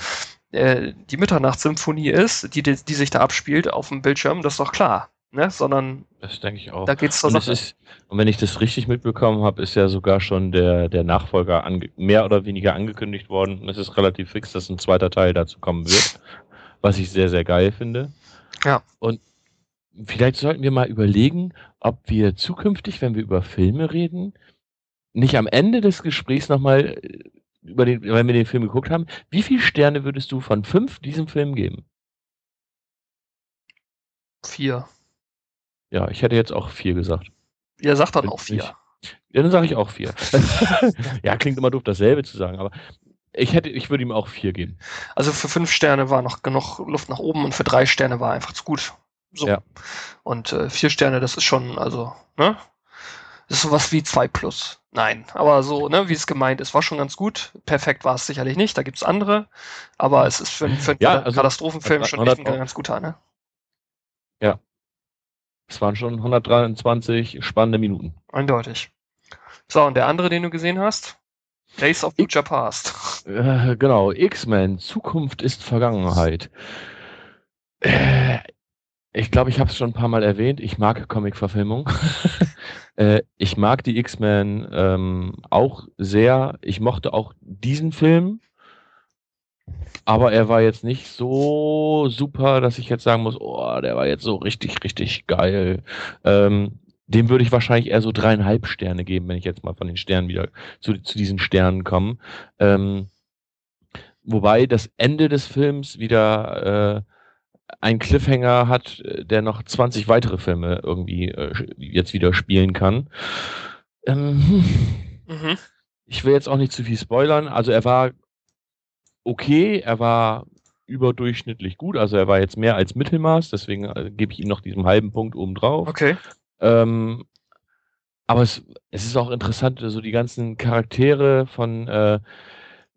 äh, die Mitternachtssymphonie ist, die, die, die sich da abspielt auf dem Bildschirm, das ist doch klar. Ne? Sondern das denke ich auch. Da geht's zur und, Sache. ist, und wenn ich das richtig mitbekommen habe, ist ja sogar schon der, der Nachfolger mehr oder weniger angekündigt worden. Und es ist relativ fix, dass ein zweiter Teil dazu kommen wird, was ich sehr, sehr geil finde. Ja. Und vielleicht sollten wir mal überlegen, ob wir zukünftig, wenn wir über Filme reden, nicht am Ende des Gesprächs nochmal über den, wenn wir den Film geguckt haben, wie viele Sterne würdest du von fünf diesem Film geben? Vier. Ja, ich hätte jetzt auch vier gesagt. Ihr sagt dann Bin auch vier. Ja, dann sage ich auch vier. ja, klingt immer doof, dasselbe zu sagen, aber ich hätte, ich würde ihm auch vier geben. Also für fünf Sterne war noch genug Luft nach oben und für drei Sterne war einfach zu gut. So. Ja. Und äh, vier Sterne, das ist schon, also, ne? Das ist sowas wie zwei plus. Nein, aber so, ne, wie es gemeint ist, war schon ganz gut. Perfekt war es sicherlich nicht, da gibt's andere. Aber es ist für, für einen Ja, also- Katastrophenfilm schon 100 echt ein ganz guter, ne? Es waren schon 123 spannende Minuten. Eindeutig. So, und der andere, den du gesehen hast? Days of Future Past. Äh, genau, X-Men, Zukunft ist Vergangenheit. Äh, ich glaube, ich habe es schon ein paar Mal erwähnt. Ich mag Comic-Verfilmung. äh, ich mag die X-Men ähm, auch sehr. Ich mochte auch diesen Film. Aber er war jetzt nicht so super, dass ich jetzt sagen muss, oh, der war jetzt so richtig, richtig geil. Ähm, dem würde ich wahrscheinlich eher so dreieinhalb Sterne geben, wenn ich jetzt mal von den Sternen wieder zu, zu diesen Sternen komme. Ähm, wobei das Ende des Films wieder äh, ein Cliffhanger hat, äh, der noch 20 weitere Filme irgendwie äh, jetzt wieder spielen kann. Ähm, Mhm. ich will jetzt auch nicht zu viel spoilern. Also er war okay, er war überdurchschnittlich gut, also er war jetzt mehr als Mittelmaß, deswegen äh, gebe ich ihm noch diesen halben Punkt obendrauf. Okay. Ähm, aber es, es ist auch interessant, so die ganzen Charaktere von, äh,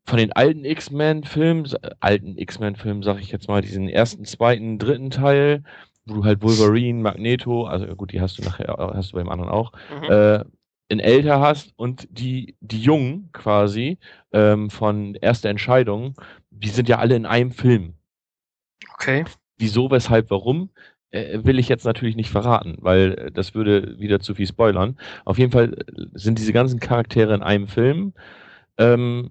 von den alten X-Men-Filmen, alten X-Men-Filmen, sag ich jetzt mal, diesen ersten, zweiten, dritten Teil, wo du halt Wolverine, Magneto, also gut, die hast du nachher, hast du beim anderen auch, Mhm. äh, in älter hast und die, die Jungen quasi ähm, von Erste Entscheidung, die sind ja alle in einem Film. Okay. Wieso, weshalb, warum, äh, will ich jetzt natürlich nicht verraten, weil äh, das würde wieder zu viel spoilern. Auf jeden Fall äh, sind diese ganzen Charaktere in einem Film. Ähm,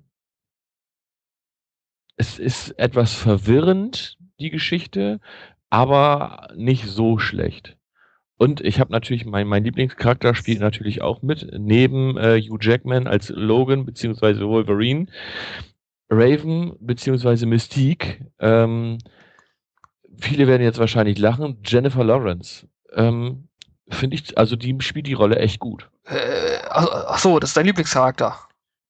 es ist etwas verwirrend, die Geschichte, aber nicht so schlecht. Und ich habe natürlich, mein, mein Lieblingscharakter spielt natürlich auch mit, neben äh, Hugh Jackman als Logan beziehungsweise Wolverine, Raven beziehungsweise Mystique. Ähm, viele werden jetzt wahrscheinlich lachen. Jennifer Lawrence. Ähm, Finde ich, also die spielt die Rolle echt gut. Äh, ach ach so, das ist dein Lieblingscharakter.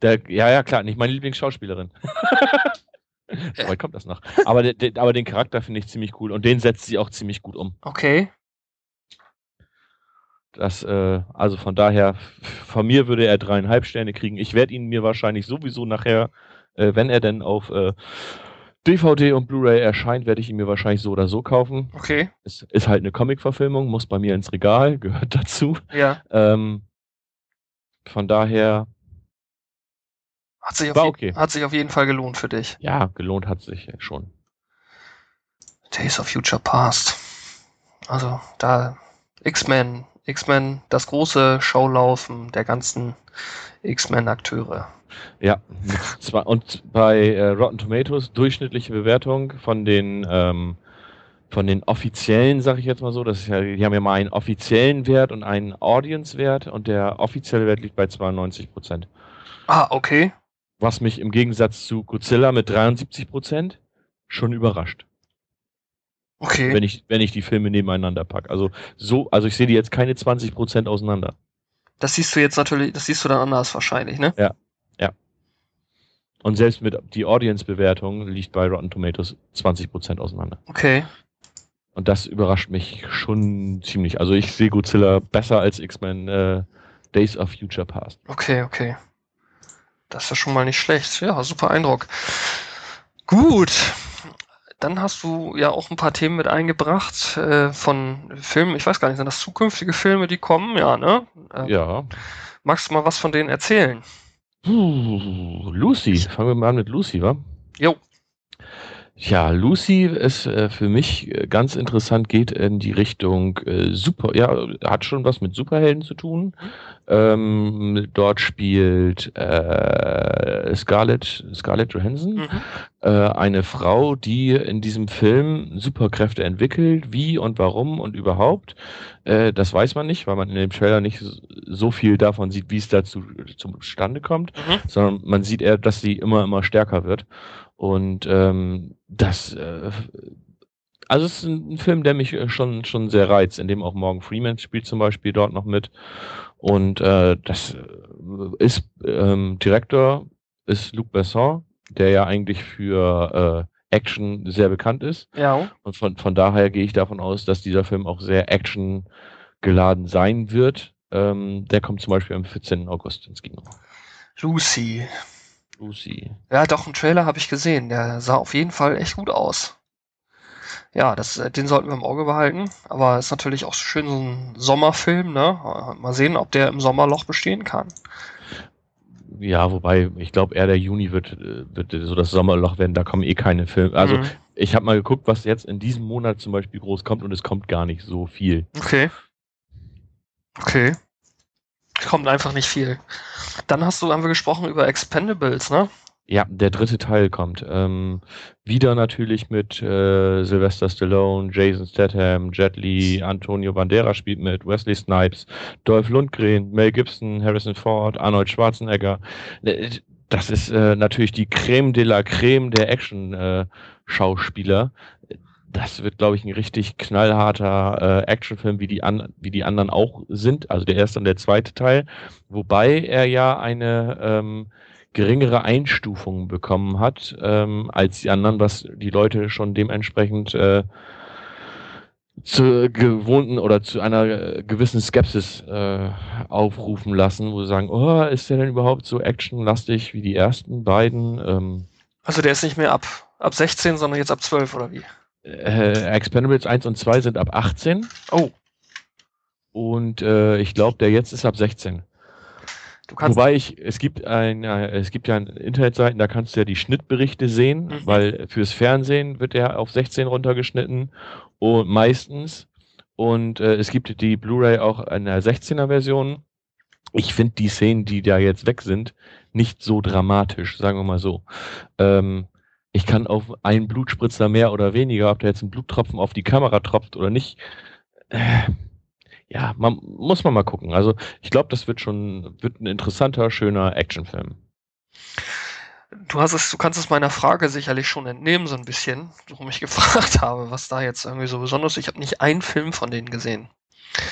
Der, ja, ja, klar, nicht meine Lieblingsschauspielerin. weit kommt das noch. Aber, de, de, aber den Charakter finde ich ziemlich cool und den setzt sie auch ziemlich gut um. Okay. Das, äh, also von daher, von mir würde er dreieinhalb Sterne kriegen. Ich werde ihn mir wahrscheinlich sowieso nachher, äh, wenn er denn auf äh, DVD und Blu-ray erscheint, werde ich ihn mir wahrscheinlich so oder so kaufen. Okay. Es ist halt eine Comic-Verfilmung, muss bei mir ins Regal, gehört dazu. Ja. Ähm, von daher. Hat sich, auf war okay. hat sich auf jeden Fall gelohnt für dich. Ja, gelohnt hat sich schon. Days of Future Past. Also da X-Men X-Men das große Schaulaufen der ganzen X-Men-Akteure. Ja, zwar, und bei äh, Rotten Tomatoes durchschnittliche Bewertung von den ähm, von den offiziellen, sag ich jetzt mal so, das ist ja, die haben ja mal einen offiziellen Wert und einen Audience-Wert und der offizielle Wert liegt bei 92 Prozent. Ah, okay. Was mich im Gegensatz zu Godzilla mit 73 Prozent schon überrascht. Okay. Wenn ich, wenn ich die Filme nebeneinander packe. Also so, also ich sehe die jetzt keine 20% auseinander. Das siehst du jetzt natürlich, das siehst du dann anders wahrscheinlich, ne? Ja. Ja. Und selbst mit die Audience-Bewertung liegt bei Rotten Tomatoes 20% auseinander. Okay. Und das überrascht mich schon ziemlich. Also ich sehe Godzilla besser als X-Men äh, Days of Future Past. Okay, okay. Das ist schon mal nicht schlecht. Ja, super Eindruck. Gut dann hast du ja auch ein paar Themen mit eingebracht äh, von Filmen. Ich weiß gar nicht, sind das zukünftige Filme, die kommen? Ja, ne? Äh, ja. Magst du mal was von denen erzählen? Uh, Lucy. Fangen wir mal an mit Lucy, wa? Jo. Ja, Lucy ist äh, für mich äh, ganz interessant, geht in die Richtung äh, Super, ja, hat schon was mit Superhelden zu tun. Ähm, dort spielt äh, Scarlett, Scarlett Johansson, mhm. äh, eine Frau, die in diesem Film Superkräfte entwickelt. Wie und warum und überhaupt, äh, das weiß man nicht, weil man in dem Trailer nicht so viel davon sieht, wie es dazu zustande kommt, mhm. sondern man sieht eher, dass sie immer, immer stärker wird. Und ähm, das, äh, also es ist ein, Film, der mich äh, schon, schon sehr reizt, in dem auch Morgan Freeman spielt zum Beispiel dort noch mit. Und äh, das äh, ist ähm, Direktor ist Luc Besson, der ja eigentlich für äh, Action sehr bekannt ist. Ja. Und von, von daher gehe ich davon aus, dass dieser Film auch sehr Action geladen sein wird. Ähm, der kommt zum Beispiel am 14. August ins Kino. Lucy. Lucy. Ja, doch, einen Trailer habe ich gesehen. Der sah auf jeden Fall echt gut aus. Ja, das, äh, den sollten wir im Auge behalten. Aber ist natürlich auch schön so ein Sommerfilm, ne? Mal sehen, ob der im Sommerloch bestehen kann. Ja, wobei, ich glaube eher der Juni wird, äh, wird so das Sommerloch werden, da kommen eh keine Filme. Also mhm. ich habe mal geguckt, was jetzt in diesem Monat zum Beispiel groß kommt und es kommt gar nicht so viel. Okay. Okay. Kommt einfach nicht viel. Dann hast du, haben wir gesprochen über Expendables, ne? Ja, der dritte Teil kommt. Ähm, wieder natürlich mit äh, Sylvester Stallone, Jason Statham, Jet Li, Antonio Banderas spielt mit, Wesley Snipes, Dolph Lundgren, Mel Gibson, Harrison Ford, Arnold Schwarzenegger. Äh, das ist äh, natürlich die Creme de la Creme der Action-Schauspieler. Äh, das wird, glaube ich, ein richtig knallharter äh, Actionfilm, wie die, an, wie die anderen auch sind. Also der erste und der zweite Teil. Wobei er ja eine ähm, geringere Einstufung bekommen hat ähm, als die anderen, was die Leute schon dementsprechend äh, zu gewohnten oder zu einer gewissen Skepsis äh, aufrufen lassen, wo sie sagen, oh, ist der denn überhaupt so actionlastig wie die ersten beiden? Ähm, also der ist nicht mehr ab, ab 16, sondern jetzt ab 12 oder wie? Äh, Expendables 1 und 2 sind ab 18. Oh. Und äh, ich glaube, der jetzt ist ab 16. Wobei ich, es gibt ein, äh, es gibt ja Internetseiten, da kannst du ja die Schnittberichte sehen, mhm. weil fürs Fernsehen wird der auf 16 runtergeschnitten und meistens. Und äh, es gibt die Blu-ray auch in der 16er Version. Ich finde die Szenen, die da jetzt weg sind, nicht so dramatisch, sagen wir mal so. Ähm, ich kann auf einen Blutspritzer mehr oder weniger, ob der jetzt ein Bluttropfen auf die Kamera tropft oder nicht, äh, ja, man muss man mal gucken. Also ich glaube, das wird schon wird ein interessanter, schöner Actionfilm. Du hast es, du kannst es meiner Frage sicherlich schon entnehmen, so ein bisschen, warum ich gefragt habe, was da jetzt irgendwie so besonders ist. Ich habe nicht einen Film von denen gesehen.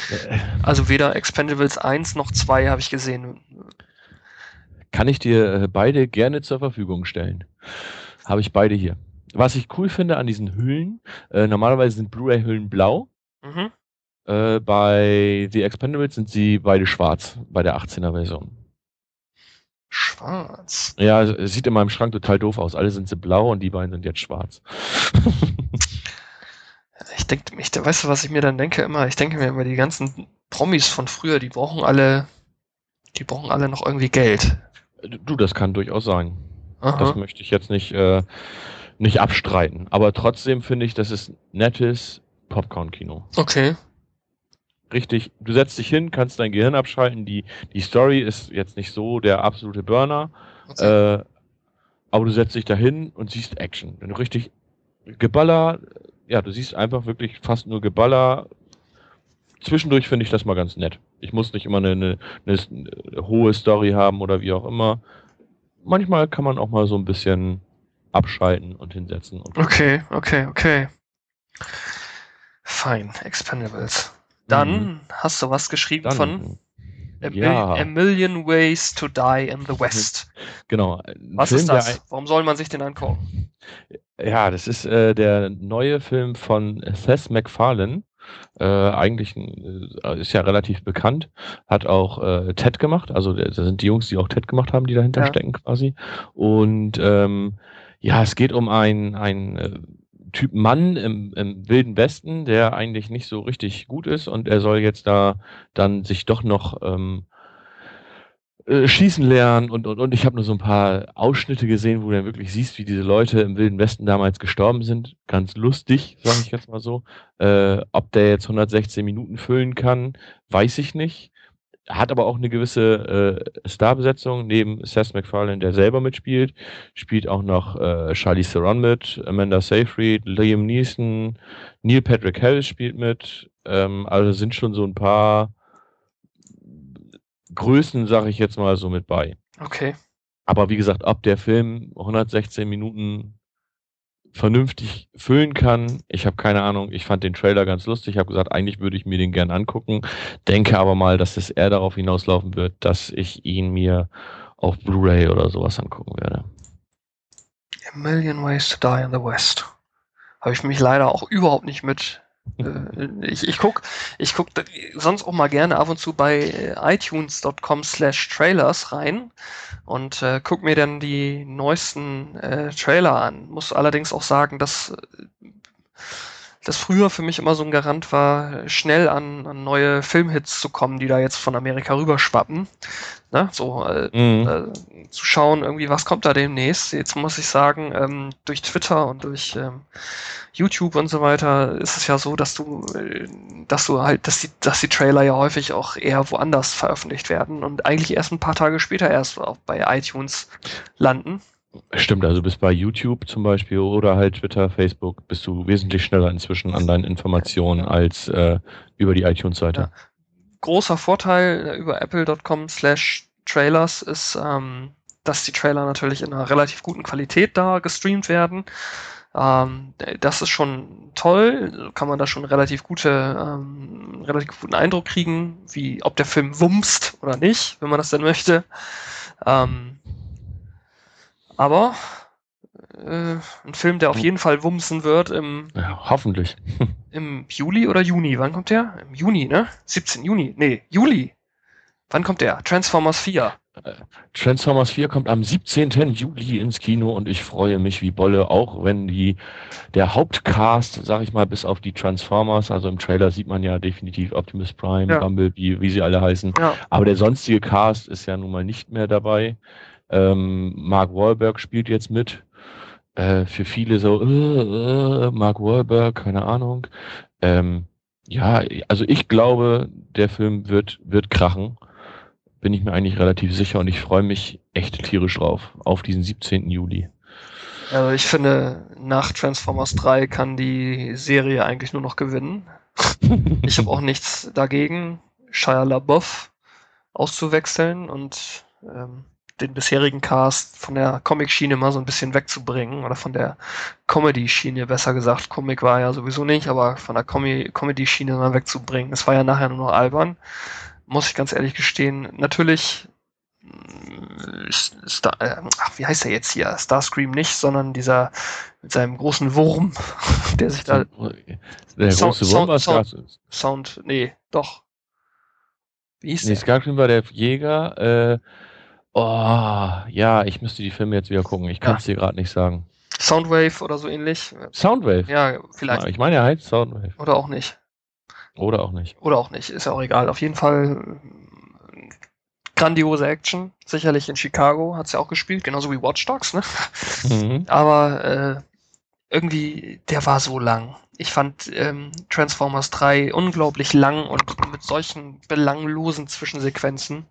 Äh. Also weder Expendables 1 noch 2 habe ich gesehen. Kann ich dir äh, beide gerne zur Verfügung stellen. Habe ich beide hier. Was ich cool finde an diesen Hüllen, äh, normalerweise sind Blu-ray-Hüllen blau. Mhm. Äh, bei The Expendables sind sie beide schwarz, bei der 18er-Version. Schwarz? Ja, sieht in meinem Schrank total doof aus. Alle sind sie blau und die beiden sind jetzt schwarz. ich denke, ich, weißt du, was ich mir dann denke immer? Ich denke mir immer, die ganzen Promis von früher, die brauchen alle, die brauchen alle noch irgendwie Geld. Du, das kann durchaus sein. Aha. Das möchte ich jetzt nicht, äh, nicht abstreiten. Aber trotzdem finde ich, das ist nettes Popcorn-Kino. Okay. Richtig, du setzt dich hin, kannst dein Gehirn abschalten. Die, die Story ist jetzt nicht so der absolute Burner. Okay. Äh, aber du setzt dich da hin und siehst Action. Wenn du richtig Geballer, ja, du siehst einfach wirklich fast nur Geballer. Zwischendurch finde ich das mal ganz nett. Ich muss nicht immer eine, eine, eine hohe Story haben oder wie auch immer. Manchmal kann man auch mal so ein bisschen abschalten und hinsetzen. Und okay, okay, okay. Fine, Expendables. Dann mhm. hast du was geschrieben Dann, von A, ja. A, Million Ways to Die in the West. Genau. Was Film, ist das? Warum soll man sich den angucken? Ja, das ist äh, der neue Film von Seth MacFarlane. Äh, eigentlich äh, ist ja relativ bekannt, hat auch äh, Ted gemacht, also da sind die Jungs, die auch Ted gemacht haben, die dahinter ja. stecken quasi. Und ähm, ja, es geht um ein, ein äh, Typ Mann im, im Wilden Westen, der eigentlich nicht so richtig gut ist und er soll jetzt da dann sich doch noch ähm, äh, schießen lernen und, und, und ich habe nur so ein paar Ausschnitte gesehen, wo du dann wirklich siehst, wie diese Leute im Wilden Westen damals gestorben sind. Ganz lustig, sage ich jetzt mal so. Äh, ob der jetzt 116 Minuten füllen kann, weiß ich nicht hat aber auch eine gewisse äh, Starbesetzung neben Seth MacFarlane, der selber mitspielt. Spielt auch noch äh, Charlie Theron mit, Amanda Seyfried, Liam Neeson, Neil Patrick Harris spielt mit. Ähm, also sind schon so ein paar Größen, sage ich jetzt mal so mit bei. Okay. Aber wie gesagt, ob der Film 116 Minuten vernünftig füllen kann. Ich habe keine Ahnung, ich fand den Trailer ganz lustig, Ich habe gesagt, eigentlich würde ich mir den gern angucken, denke aber mal, dass es eher darauf hinauslaufen wird, dass ich ihn mir auf Blu-ray oder sowas angucken werde. A Million Ways to Die in the West. Habe ich mich leider auch überhaupt nicht mit ich, ich guck, ich guck sonst auch mal gerne ab und zu bei iTunes.com slash Trailers rein und äh, guck mir dann die neuesten äh, Trailer an. Muss allerdings auch sagen, dass das früher für mich immer so ein Garant war, schnell an, an neue Filmhits zu kommen, die da jetzt von Amerika rüberschwappen. Ne? So äh, mhm. äh, zu schauen, irgendwie, was kommt da demnächst. Jetzt muss ich sagen, ähm, durch Twitter und durch ähm, YouTube und so weiter ist es ja so, dass du, äh, dass du halt, dass die, dass die Trailer ja häufig auch eher woanders veröffentlicht werden und eigentlich erst ein paar Tage später erst auch bei iTunes landen. Stimmt, also bis bei YouTube zum Beispiel oder halt Twitter, Facebook bist du wesentlich schneller inzwischen an deinen Informationen als äh, über die iTunes-Seite. Ja. Großer Vorteil äh, über apple.com slash Trailers ist, ähm, dass die Trailer natürlich in einer relativ guten Qualität da gestreamt werden. Ähm, das ist schon toll, kann man da schon relativ gute, ähm, relativ guten Eindruck kriegen, wie ob der Film wumst oder nicht, wenn man das denn möchte. Ähm, aber äh, ein Film, der auf jeden Fall wumsen wird im. Ja, hoffentlich. Im Juli oder Juni? Wann kommt der? Im Juni, ne? 17 Juni. Nee, Juli. Wann kommt der? Transformers 4. Äh, Transformers 4 kommt am 17. Juli ins Kino und ich freue mich wie Bolle, auch wenn die der Hauptcast, sag ich mal, bis auf die Transformers, also im Trailer sieht man ja definitiv Optimus Prime, ja. Bumblebee, wie sie alle heißen. Ja. Aber der sonstige Cast ist ja nun mal nicht mehr dabei. Ähm, Mark Wahlberg spielt jetzt mit. Äh, für viele so, äh, äh, Mark Wahlberg, keine Ahnung. Ähm, ja, also ich glaube, der Film wird, wird krachen. Bin ich mir eigentlich relativ sicher und ich freue mich echt tierisch drauf, auf diesen 17. Juli. Also ich finde, nach Transformers 3 kann die Serie eigentlich nur noch gewinnen. ich habe auch nichts dagegen, Shia LaBeouf auszuwechseln und ähm, den bisherigen Cast von der Comic-Schiene mal so ein bisschen wegzubringen oder von der Comedy-Schiene, besser gesagt. Comic war ja sowieso nicht, aber von der Com Comedy-Schiene mal wegzubringen. Es war ja nachher nur noch albern, muss ich ganz ehrlich gestehen. Natürlich Star, äh, ach, wie heißt er jetzt hier? Starscream nicht, sondern dieser mit seinem großen Wurm, der sich da. Der Sound, große Wurm war Sound, Sound, nee, doch. Wie hieß nee, der? Starscream war der Jäger. Äh, oh, ja, ich müsste die Filme jetzt wieder gucken. Ich kann es ja. dir gerade nicht sagen. Soundwave oder so ähnlich. Soundwave? Ja, vielleicht. Ich meine, er heißt Soundwave. Oder auch nicht. Oder auch nicht. Oder auch nicht, ist ja auch egal. Auf jeden Fall grandiose Action. Sicherlich in Chicago hat es ja auch gespielt, genauso wie Watch Dogs, ne? Mhm. Aber äh, irgendwie, der war so lang. Ich fand ähm, Transformers 3 unglaublich lang und mit solchen belanglosen Zwischensequenzen.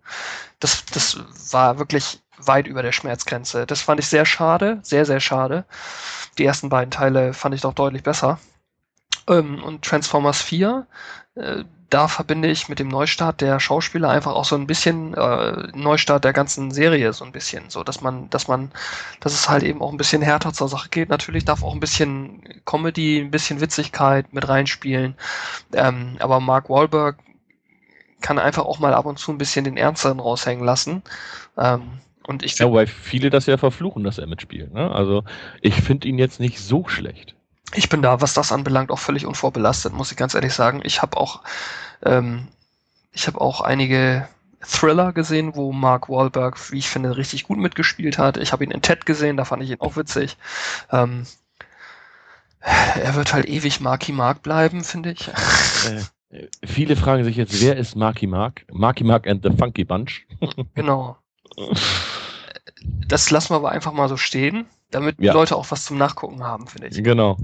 Das, das war wirklich weit über der Schmerzgrenze. Das fand ich sehr schade, sehr, sehr schade. Die ersten beiden Teile fand ich doch deutlich besser. Ähm, und Transformers 4, äh, da verbinde ich mit dem Neustart der Schauspieler einfach auch so ein bisschen äh, Neustart der ganzen Serie so ein bisschen, so dass man, dass man, dass es halt eben auch ein bisschen härter zur Sache geht. Natürlich darf auch ein bisschen Comedy, ein bisschen Witzigkeit mit reinspielen, ähm, aber Mark Wahlberg kann einfach auch mal ab und zu ein bisschen den Ernsteren raushängen lassen. Ähm, und ich ja, weil viele das ja verfluchen, dass er mitspielt. Ne? Also ich finde ihn jetzt nicht so schlecht ich bin da, was das anbelangt, auch völlig unvorbelastet, muss ich ganz ehrlich sagen. Ich habe auch, ähm, ich habe auch einige Thriller gesehen, wo Mark Wahlberg, wie ich finde, richtig gut mitgespielt hat. Ich habe ihn in Ted gesehen, da fand ich ihn auch witzig. Ähm, er wird halt ewig Marky Mark bleiben, finde ich. Äh, viele fragen sich jetzt, wer ist Marky Mark? Marky Mark and the Funky Bunch. genau. Das lassen wir aber einfach mal so stehen damit ja. die Leute auch was zum Nachgucken haben, finde ich. Genau.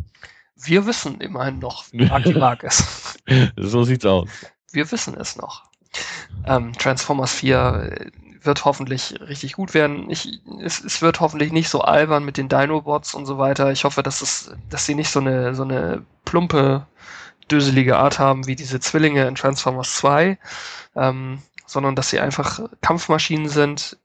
Wir wissen immerhin noch, wie Mark ist. so sieht's aus. Wir wissen es noch. Ähm, Transformers 4 äh, wird hoffentlich richtig gut werden. Ich, es, es wird hoffentlich nicht so albern mit den Dinobots und so weiter. Ich hoffe, dass es, dass sie nicht so eine, so eine plumpe, döselige Art haben wie diese Zwillinge in Transformers 2. Ähm, sondern dass sie einfach Kampfmaschinen sind.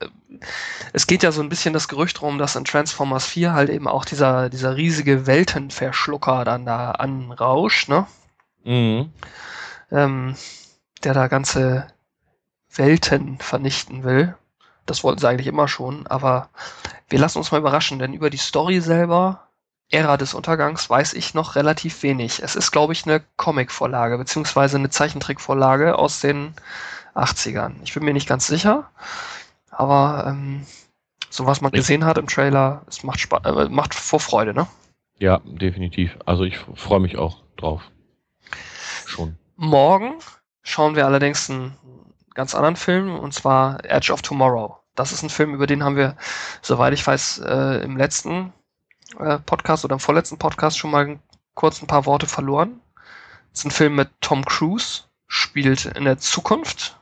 Es geht ja so ein bisschen das Gerücht rum, dass in Transformers 4 halt eben auch dieser, dieser riesige Weltenverschlucker dann da anrauscht, ne? Mhm. Ähm, der da ganze Welten vernichten will. Das wollten sie eigentlich immer schon, aber wir lassen uns mal überraschen, denn über die Story selber, Ära des Untergangs, weiß ich noch relativ wenig. Es ist, glaube ich, eine Comic-Vorlage, beziehungsweise eine Zeichentrick-Vorlage aus den 80ern. Ich bin mir nicht ganz sicher, aber ähm, so was man gesehen hat im Trailer, es macht, Spa äh, macht Vorfreude, ne? Ja, definitiv. Also ich freue mich auch drauf. Schon. Morgen schauen wir allerdings einen ganz anderen Film, und zwar Edge of Tomorrow. Das ist ein Film, über den haben wir, soweit ich weiß, äh, im letzten äh, Podcast oder im vorletzten Podcast schon mal kurz ein paar Worte verloren. Das ist ein Film mit Tom Cruise, spielt in der Zukunft,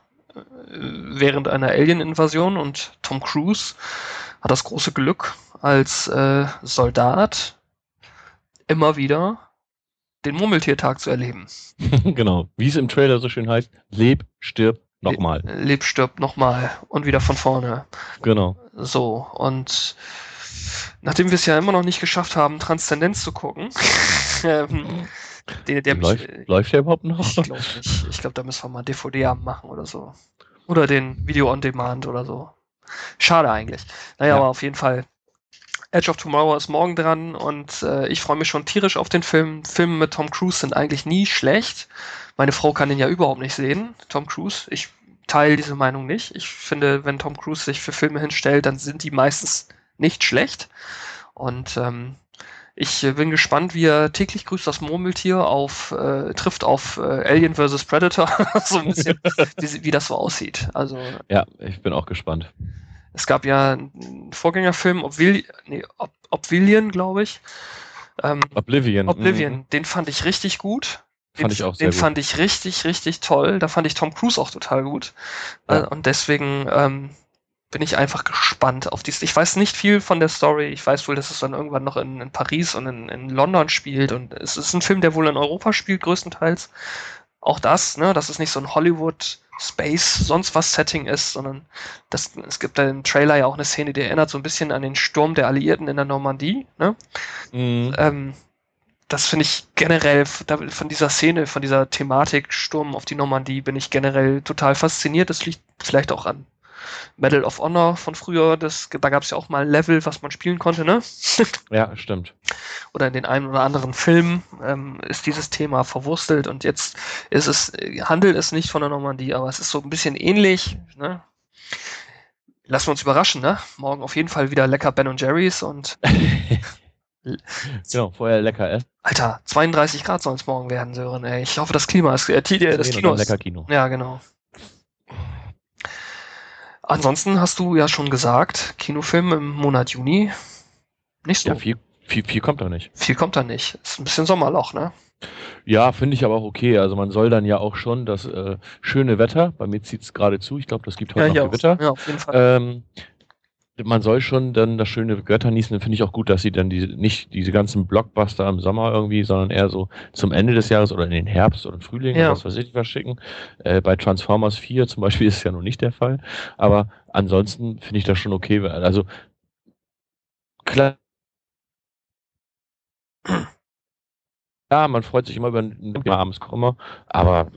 während einer Alien-Invasion und Tom Cruise hat das große Glück, als äh, Soldat immer wieder den Murmeltiertag zu erleben. genau, wie es im Trailer so schön heißt, leb, stirb, nochmal. Le leb, stirb, nochmal und wieder von vorne. Genau. So, und nachdem wir es ja immer noch nicht geschafft haben, Transzendenz zu gucken, ähm, der, der läuft, mich, läuft der überhaupt noch? Ich glaube nicht. Ich glaube, da müssen wir mal DVD machen oder so. Oder den Video on Demand oder so. Schade eigentlich. Naja, ja. aber auf jeden Fall. Edge of Tomorrow ist morgen dran und äh, ich freue mich schon tierisch auf den Film. Filme mit Tom Cruise sind eigentlich nie schlecht. Meine Frau kann den ja überhaupt nicht sehen, Tom Cruise. Ich teile diese Meinung nicht. Ich finde, wenn Tom Cruise sich für Filme hinstellt, dann sind die meistens nicht schlecht. Und ähm, ich äh, bin gespannt, wie er täglich grüßt das Murmeltier auf, äh, trifft auf äh, Alien vs. Predator, so ein bisschen, wie, wie, das so aussieht. Also, ja, ich bin auch gespannt. Es gab ja einen Vorgängerfilm, Obvil nee, Ob Obvillion, glaube ich. Ähm, Oblivion. Oblivion, mhm. den fand ich richtig gut. Den, fand ich auch sehr den gut. fand ich richtig, richtig toll. Da fand ich Tom Cruise auch total gut. Ja. Äh, und deswegen ähm, bin ich einfach gespannt auf dies. Ich weiß nicht viel von der Story. Ich weiß wohl, dass es dann irgendwann noch in, in Paris und in, in, London spielt. Und es ist ein Film, der wohl in Europa spielt, größtenteils. Auch das, ne, dass es nicht so ein Hollywood Space, sonst was Setting ist, sondern das, es gibt da im Trailer ja auch eine Szene, die erinnert so ein bisschen an den Sturm der Alliierten in der Normandie. Ne? Mhm. Ähm, das finde ich generell von dieser Szene, von dieser Thematik Sturm auf die Normandie bin ich generell total fasziniert. Das liegt vielleicht auch an Medal of Honor von früher, das, da gab es ja auch mal ein Level, was man spielen konnte, ne? ja, stimmt. Oder in den einen oder anderen Filmen ähm, ist dieses Thema verwurstelt und jetzt ist es, handelt es nicht von der Normandie, aber es ist so ein bisschen ähnlich, ne? Lassen wir uns überraschen, ne? Morgen auf jeden Fall wieder lecker Ben und Jerry's und genau, vorher lecker essen. Alter, 32 Grad soll es morgen werden, Sören, ey. Ich hoffe, das Klima ist, äh, das Kino ist. Lecker Kino. Ja, genau. Ansonsten hast du ja schon gesagt, Kinofilm im Monat Juni. Nicht so. Ja, viel, viel, viel kommt da nicht. Viel kommt da nicht. Ist ein bisschen Sommerloch, ne? Ja, finde ich aber auch okay. Also man soll dann ja auch schon das äh, schöne Wetter, bei mir zieht es gerade zu, ich glaube, das gibt heute ja, noch Gewitter. Ja, auf jeden Fall. Ähm, man soll schon dann das schöne Wetter genießen. Dann finde ich auch gut, dass sie dann diese, nicht diese ganzen Blockbuster im Sommer irgendwie, sondern eher so zum Ende des Jahres oder in den Herbst oder Frühling ja. was weiß ich was schicken. Äh, bei Transformers 4 zum Beispiel ist es ja noch nicht der Fall. Aber ansonsten finde ich das schon okay. Also klar. Ja, man freut sich immer über ein abends aber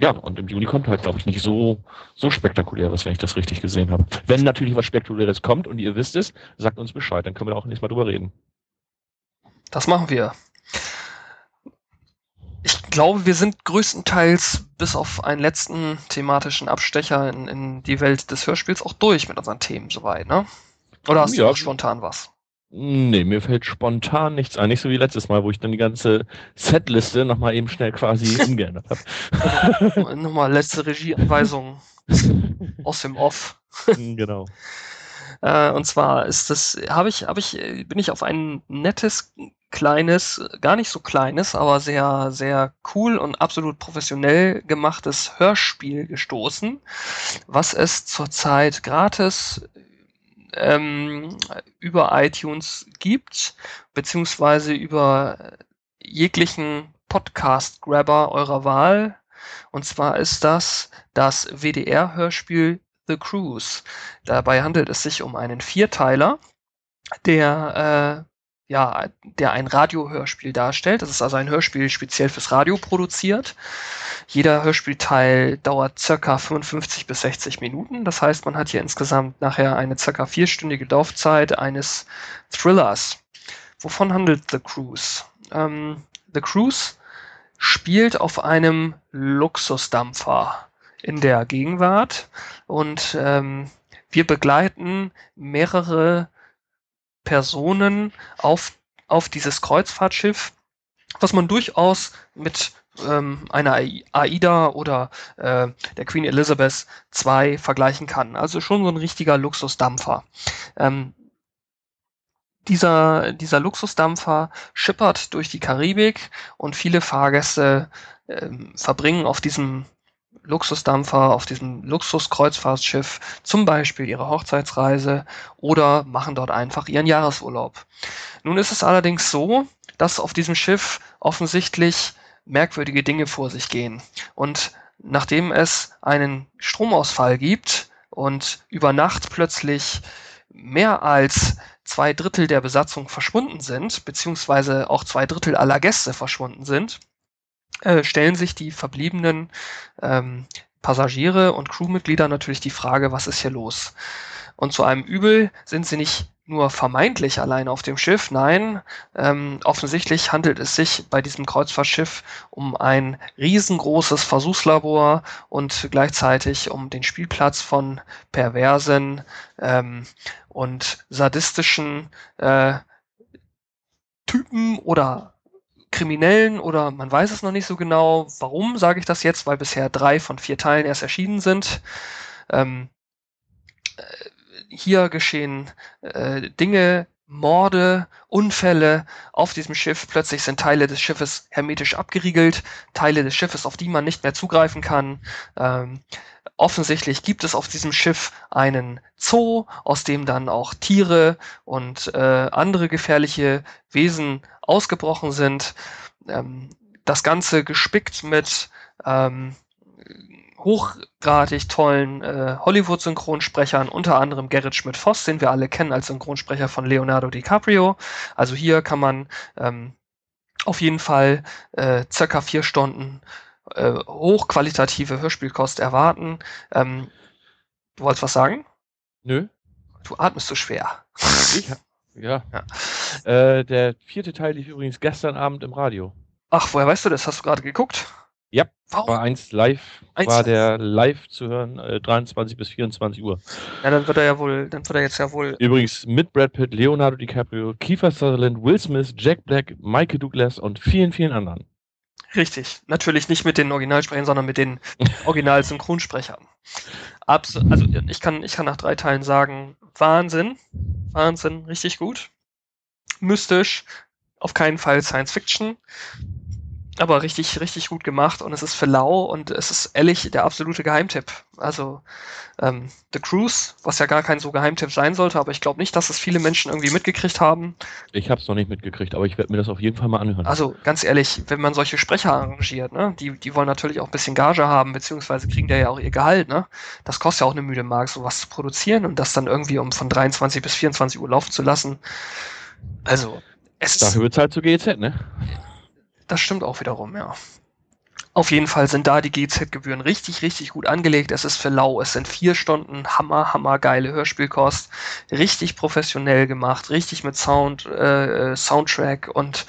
ja, und im Juli kommt halt, glaube ich, nicht so, so spektakuläres, wenn ich das richtig gesehen habe. Wenn natürlich was Spektakuläres kommt und ihr wisst es, sagt uns Bescheid, dann können wir auch nächstes Mal drüber reden. Das machen wir. Ich glaube, wir sind größtenteils bis auf einen letzten thematischen Abstecher in, in die Welt des Hörspiels auch durch mit unseren Themen soweit, ne? Oder hast ja, du noch spontan was? Nee, mir fällt spontan nichts ein. Nicht so wie letztes Mal, wo ich dann die ganze Setliste nochmal eben schnell quasi umgeändert habe. nochmal letzte Regieanweisung aus dem Off. genau. Äh, und zwar ist das, habe ich, habe ich, bin ich auf ein nettes, kleines, gar nicht so kleines, aber sehr, sehr cool und absolut professionell gemachtes Hörspiel gestoßen, was es zurzeit gratis ähm, über iTunes gibt, beziehungsweise über jeglichen Podcast-Grabber eurer Wahl. Und zwar ist das das WDR-Hörspiel The Cruise. Dabei handelt es sich um einen Vierteiler, der äh, ja, der ein Radiohörspiel darstellt. Das ist also ein Hörspiel speziell fürs Radio produziert. Jeder Hörspielteil dauert circa 55 bis 60 Minuten. Das heißt, man hat hier insgesamt nachher eine circa vierstündige Laufzeit eines Thrillers. Wovon handelt The Cruise? Ähm, The Cruise spielt auf einem Luxusdampfer in der Gegenwart und ähm, wir begleiten mehrere Personen auf, auf dieses Kreuzfahrtschiff, was man durchaus mit ähm, einer AIDA oder äh, der Queen Elizabeth II vergleichen kann. Also schon so ein richtiger Luxusdampfer. Ähm, dieser, dieser Luxusdampfer schippert durch die Karibik und viele Fahrgäste ähm, verbringen auf diesem Luxusdampfer, auf diesem Luxuskreuzfahrtschiff zum Beispiel ihre Hochzeitsreise oder machen dort einfach ihren Jahresurlaub. Nun ist es allerdings so, dass auf diesem Schiff offensichtlich merkwürdige Dinge vor sich gehen. Und nachdem es einen Stromausfall gibt und über Nacht plötzlich mehr als zwei Drittel der Besatzung verschwunden sind, beziehungsweise auch zwei Drittel aller Gäste verschwunden sind, äh, stellen sich die verbliebenen ähm, Passagiere und Crewmitglieder natürlich die Frage, was ist hier los? Und zu einem Übel sind sie nicht nur vermeintlich allein auf dem Schiff, nein, ähm, offensichtlich handelt es sich bei diesem Kreuzfahrtschiff um ein riesengroßes Versuchslabor und gleichzeitig um den Spielplatz von perversen ähm, und sadistischen äh, Typen oder Kriminellen oder man weiß es noch nicht so genau. Warum sage ich das jetzt? Weil bisher drei von vier Teilen erst erschienen sind. Ähm, äh, hier geschehen äh, Dinge, Morde, Unfälle auf diesem Schiff. Plötzlich sind Teile des Schiffes hermetisch abgeriegelt, Teile des Schiffes, auf die man nicht mehr zugreifen kann. Ähm, offensichtlich gibt es auf diesem Schiff einen Zoo, aus dem dann auch Tiere und äh, andere gefährliche Wesen ausgebrochen sind. Ähm, das Ganze gespickt mit ähm, hochgradig tollen äh, Hollywood-Synchronsprechern, unter anderem Gerrit Schmidt-Voss, den wir alle kennen als Synchronsprecher von Leonardo DiCaprio. Also hier kann man ähm, auf jeden Fall äh, circa vier Stunden äh, hochqualitative Hörspielkost erwarten. Ähm, Du wolltest was sagen? Nö. Du atmest so schwer. Ich? Ja. ja. Äh, der vierte Teil lief übrigens gestern Abend im Radio. Ach, woher weißt du das? Hast du gerade geguckt? Ja, Warum? war eins live, 1 war der live zu hören, äh, 23 bis 24 Uhr. Ja, dann wird er ja wohl, dann wird er jetzt ja wohl. Übrigens mit Brad Pitt, Leonardo DiCaprio, Kiefer Sutherland, Will Smith, Jack Black, Michael Douglas und vielen, vielen anderen. Richtig. Natürlich nicht mit den Originalsprechern, sondern mit den Original-Synchronsprechern. also ich kann, ich kann nach drei Teilen sagen, Wahnsinn. Wahnsinn, richtig gut. Mystisch, auf keinen Fall Science Fiction aber richtig, richtig gut gemacht und es ist für lau und es ist ehrlich der absolute Geheimtipp. Also ähm, The Cruise, was ja gar kein so Geheimtipp sein sollte, aber ich glaube nicht, dass es viele Menschen irgendwie mitgekriegt haben. Ich habe es noch nicht mitgekriegt, aber ich werde mir das auf jeden Fall mal anhören. Also ganz ehrlich, wenn man solche Sprecher arrangiert, ne, die, die wollen natürlich auch ein bisschen Gage haben, beziehungsweise kriegen der ja auch ihr Gehalt, ne? Das kostet ja auch eine müde Mark, sowas zu produzieren und das dann irgendwie um von 23 bis 24 Uhr laufen zu lassen. Also, es Dafür bezahlt zu GEZ, ne? Das stimmt auch wiederum, ja. Auf jeden Fall sind da die GZ-Gebühren richtig, richtig gut angelegt. Es ist für lau. Es sind vier Stunden hammer, hammer geile Hörspielkost. Richtig professionell gemacht, richtig mit Sound, äh, Soundtrack und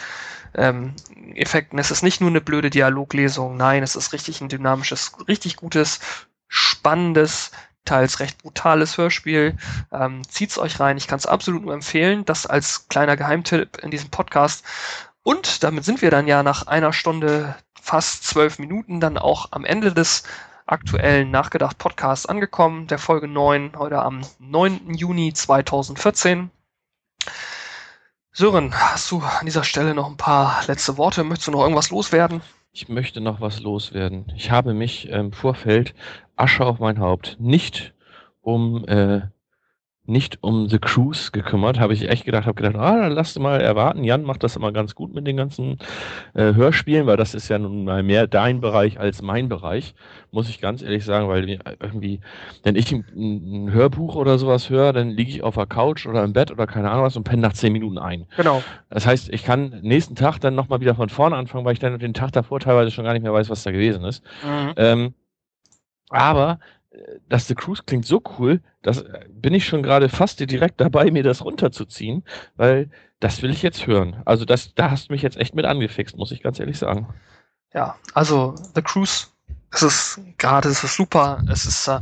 ähm, Effekten. Es ist nicht nur eine blöde Dialoglesung. Nein, es ist richtig ein dynamisches, richtig gutes, spannendes, teils recht brutales Hörspiel. Ähm, zieht's euch rein. Ich kann es absolut nur empfehlen. Das als kleiner Geheimtipp in diesem Podcast. Und damit sind wir dann ja nach einer Stunde fast zwölf Minuten dann auch am Ende des aktuellen Nachgedacht Podcasts angekommen, der Folge 9, heute am 9. Juni 2014. Sören, hast du an dieser Stelle noch ein paar letzte Worte? Möchtest du noch irgendwas loswerden? Ich möchte noch was loswerden. Ich habe mich im Vorfeld Asche auf mein Haupt nicht um äh, nicht um The Cruise gekümmert, habe ich echt gedacht, habe gedacht, ah, dann lass mal erwarten. Jan macht das immer ganz gut mit den ganzen äh, Hörspielen, weil das ist ja nun mal mehr dein Bereich als mein Bereich, muss ich ganz ehrlich sagen, weil irgendwie, wenn ich ein, ein Hörbuch oder sowas höre, dann liege ich auf der Couch oder im Bett oder keine Ahnung was und penne nach zehn Minuten ein. Genau. Das heißt, ich kann nächsten Tag dann nochmal wieder von vorne anfangen, weil ich dann den Tag davor teilweise schon gar nicht mehr weiß, was da gewesen ist. Mhm. Ähm, aber dass The Cruise klingt so cool, dass äh, bin ich schon gerade fast direkt dabei, mir das runterzuziehen, weil das will ich jetzt hören. Also das, da hast du mich jetzt echt mit angefixt, muss ich ganz ehrlich sagen. Ja, also The Cruise, es ist gerade, es ist super. Es ist, äh,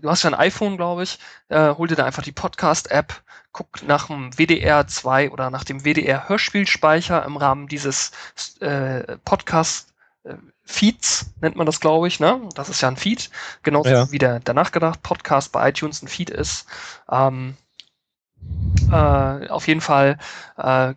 du hast ja ein iPhone, glaube ich. Äh, hol dir da einfach die Podcast-App, guck nach dem WDR 2 oder nach dem WDR Hörspielspeicher im Rahmen dieses äh, Podcast äh, Feeds nennt man das, glaube ich, ne? Das ist ja ein Feed, genauso ja. wie der, der Nachgedacht-Podcast bei iTunes ein Feed ist. Ähm, äh, auf jeden Fall äh,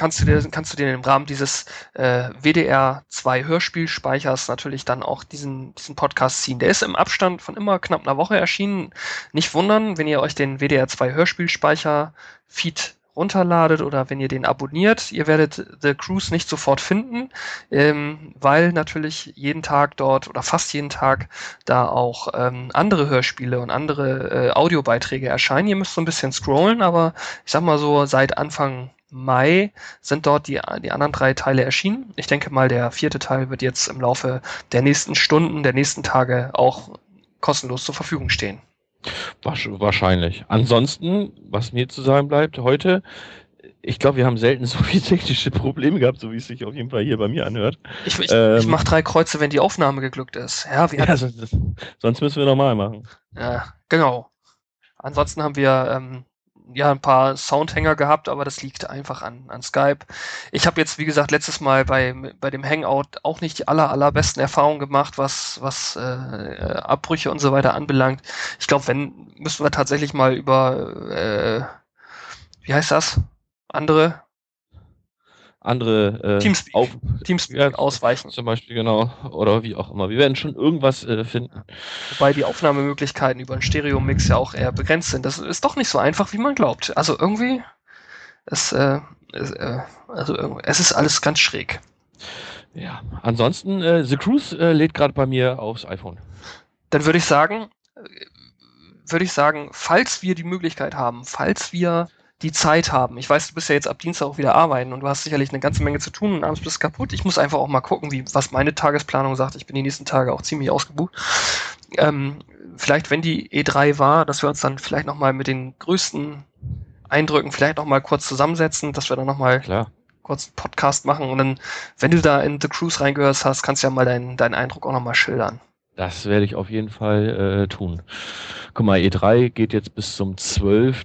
kannst du dir, kannst du dir im Rahmen dieses äh, WDR 2 Hörspielspeichers natürlich dann auch diesen, diesen Podcast ziehen. Der ist im Abstand von immer knapp einer Woche erschienen. Nicht wundern, wenn ihr euch den WDR 2 Hörspielspeicher Feed runterladet oder wenn ihr den abonniert, ihr werdet The Cruise nicht sofort finden, ähm, weil natürlich jeden Tag dort oder fast jeden Tag da auch ähm, andere Hörspiele und andere äh, Audiobeiträge erscheinen. Ihr müsst so ein bisschen scrollen, aber ich sag mal so, seit Anfang Mai sind dort die, die anderen drei Teile erschienen. Ich denke mal, der vierte Teil wird jetzt im Laufe der nächsten Stunden, der nächsten Tage auch kostenlos zur Verfügung stehen. Wahrscheinlich. Ansonsten, was mir zu sagen bleibt, heute, ich glaube, wir haben selten so viele technische Probleme gehabt, so wie es sich auf jeden Fall hier bei mir anhört. Ich, ich, ähm, ich mache drei Kreuze, wenn die Aufnahme geglückt ist. Ja, wir ja das, sonst müssen wir nochmal machen. Ja, genau. Ansonsten haben wir ähm, ja ein paar Soundhänger gehabt, aber das liegt einfach an, an Skype. Ich habe jetzt, wie gesagt, letztes Mal bei, bei dem Hangout auch nicht die aller, allerbesten Erfahrungen gemacht, was, was äh, Abbrüche und so weiter anbelangt. Ich glaube, wenn, müssen wir tatsächlich mal über, äh, wie heißt das? Andere andere äh, Teamspeak, auf, Teamspeak ja, ausweichen. Zum Beispiel, genau. Oder wie auch immer. Wir werden schon irgendwas äh, finden. Wobei die Aufnahmemöglichkeiten über einen Stereo-Mix ja auch eher begrenzt sind. Das ist doch nicht so einfach, wie man glaubt. Also irgendwie, es, äh, es, äh, also es ist alles ganz schräg. Ja, ansonsten, äh, The Cruise äh, lädt gerade bei mir aufs iPhone. Dann würde ich sagen, äh, würde ich sagen, falls wir die Möglichkeit haben, falls wir die Zeit haben. Ich weiß, du bist ja jetzt ab Dienstag auch wieder arbeiten und du hast sicherlich eine ganze Menge zu tun und abends bist du kaputt. Ich muss einfach auch mal gucken, wie, was meine Tagesplanung sagt. Ich bin die nächsten Tage auch ziemlich ausgebucht. Ähm, vielleicht, wenn die E3 war, dass wir uns dann vielleicht nochmal mit den größten Eindrücken vielleicht nochmal kurz zusammensetzen, dass wir dann nochmal kurz einen Podcast machen und dann, wenn du da in The Cruise reingehört hast, kannst du ja mal deinen, deinen Eindruck auch nochmal schildern. Das werde ich auf jeden Fall äh, tun. Guck mal, E3 geht jetzt bis zum 12.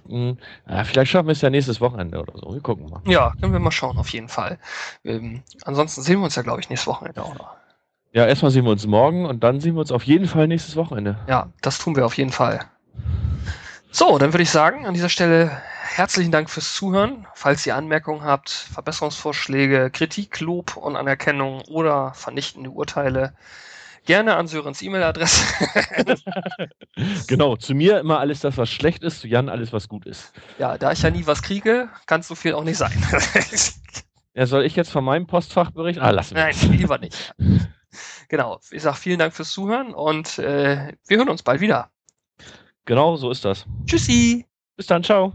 Ja, vielleicht schaffen wir es ja nächstes Wochenende oder so. Wir gucken mal. Ja, können wir mal schauen, auf jeden Fall. Ähm, ansonsten sehen wir uns ja, glaube ich, nächstes Wochenende auch noch. Ja, erstmal sehen wir uns morgen und dann sehen wir uns auf jeden Fall nächstes Wochenende. Ja, das tun wir auf jeden Fall. So, dann würde ich sagen, an dieser Stelle herzlichen Dank fürs Zuhören. Falls ihr Anmerkungen habt, Verbesserungsvorschläge, Kritik, Lob und Anerkennung oder vernichtende Urteile, gerne an Sörens E-Mail-Adresse. genau, zu mir immer alles das, was schlecht ist, zu Jan alles, was gut ist. ja, da ich ja nie was kriege, kann es so viel auch nicht sein. Ja, soll ich jetzt von meinem Postfach berichten? Ah, lassen wir. Nein, lieber nicht. Genau, ich sage vielen Dank fürs Zuhören und äh, wir hören uns bald wieder. Genau, so ist das. Tschüssi! Bis dann, ciao.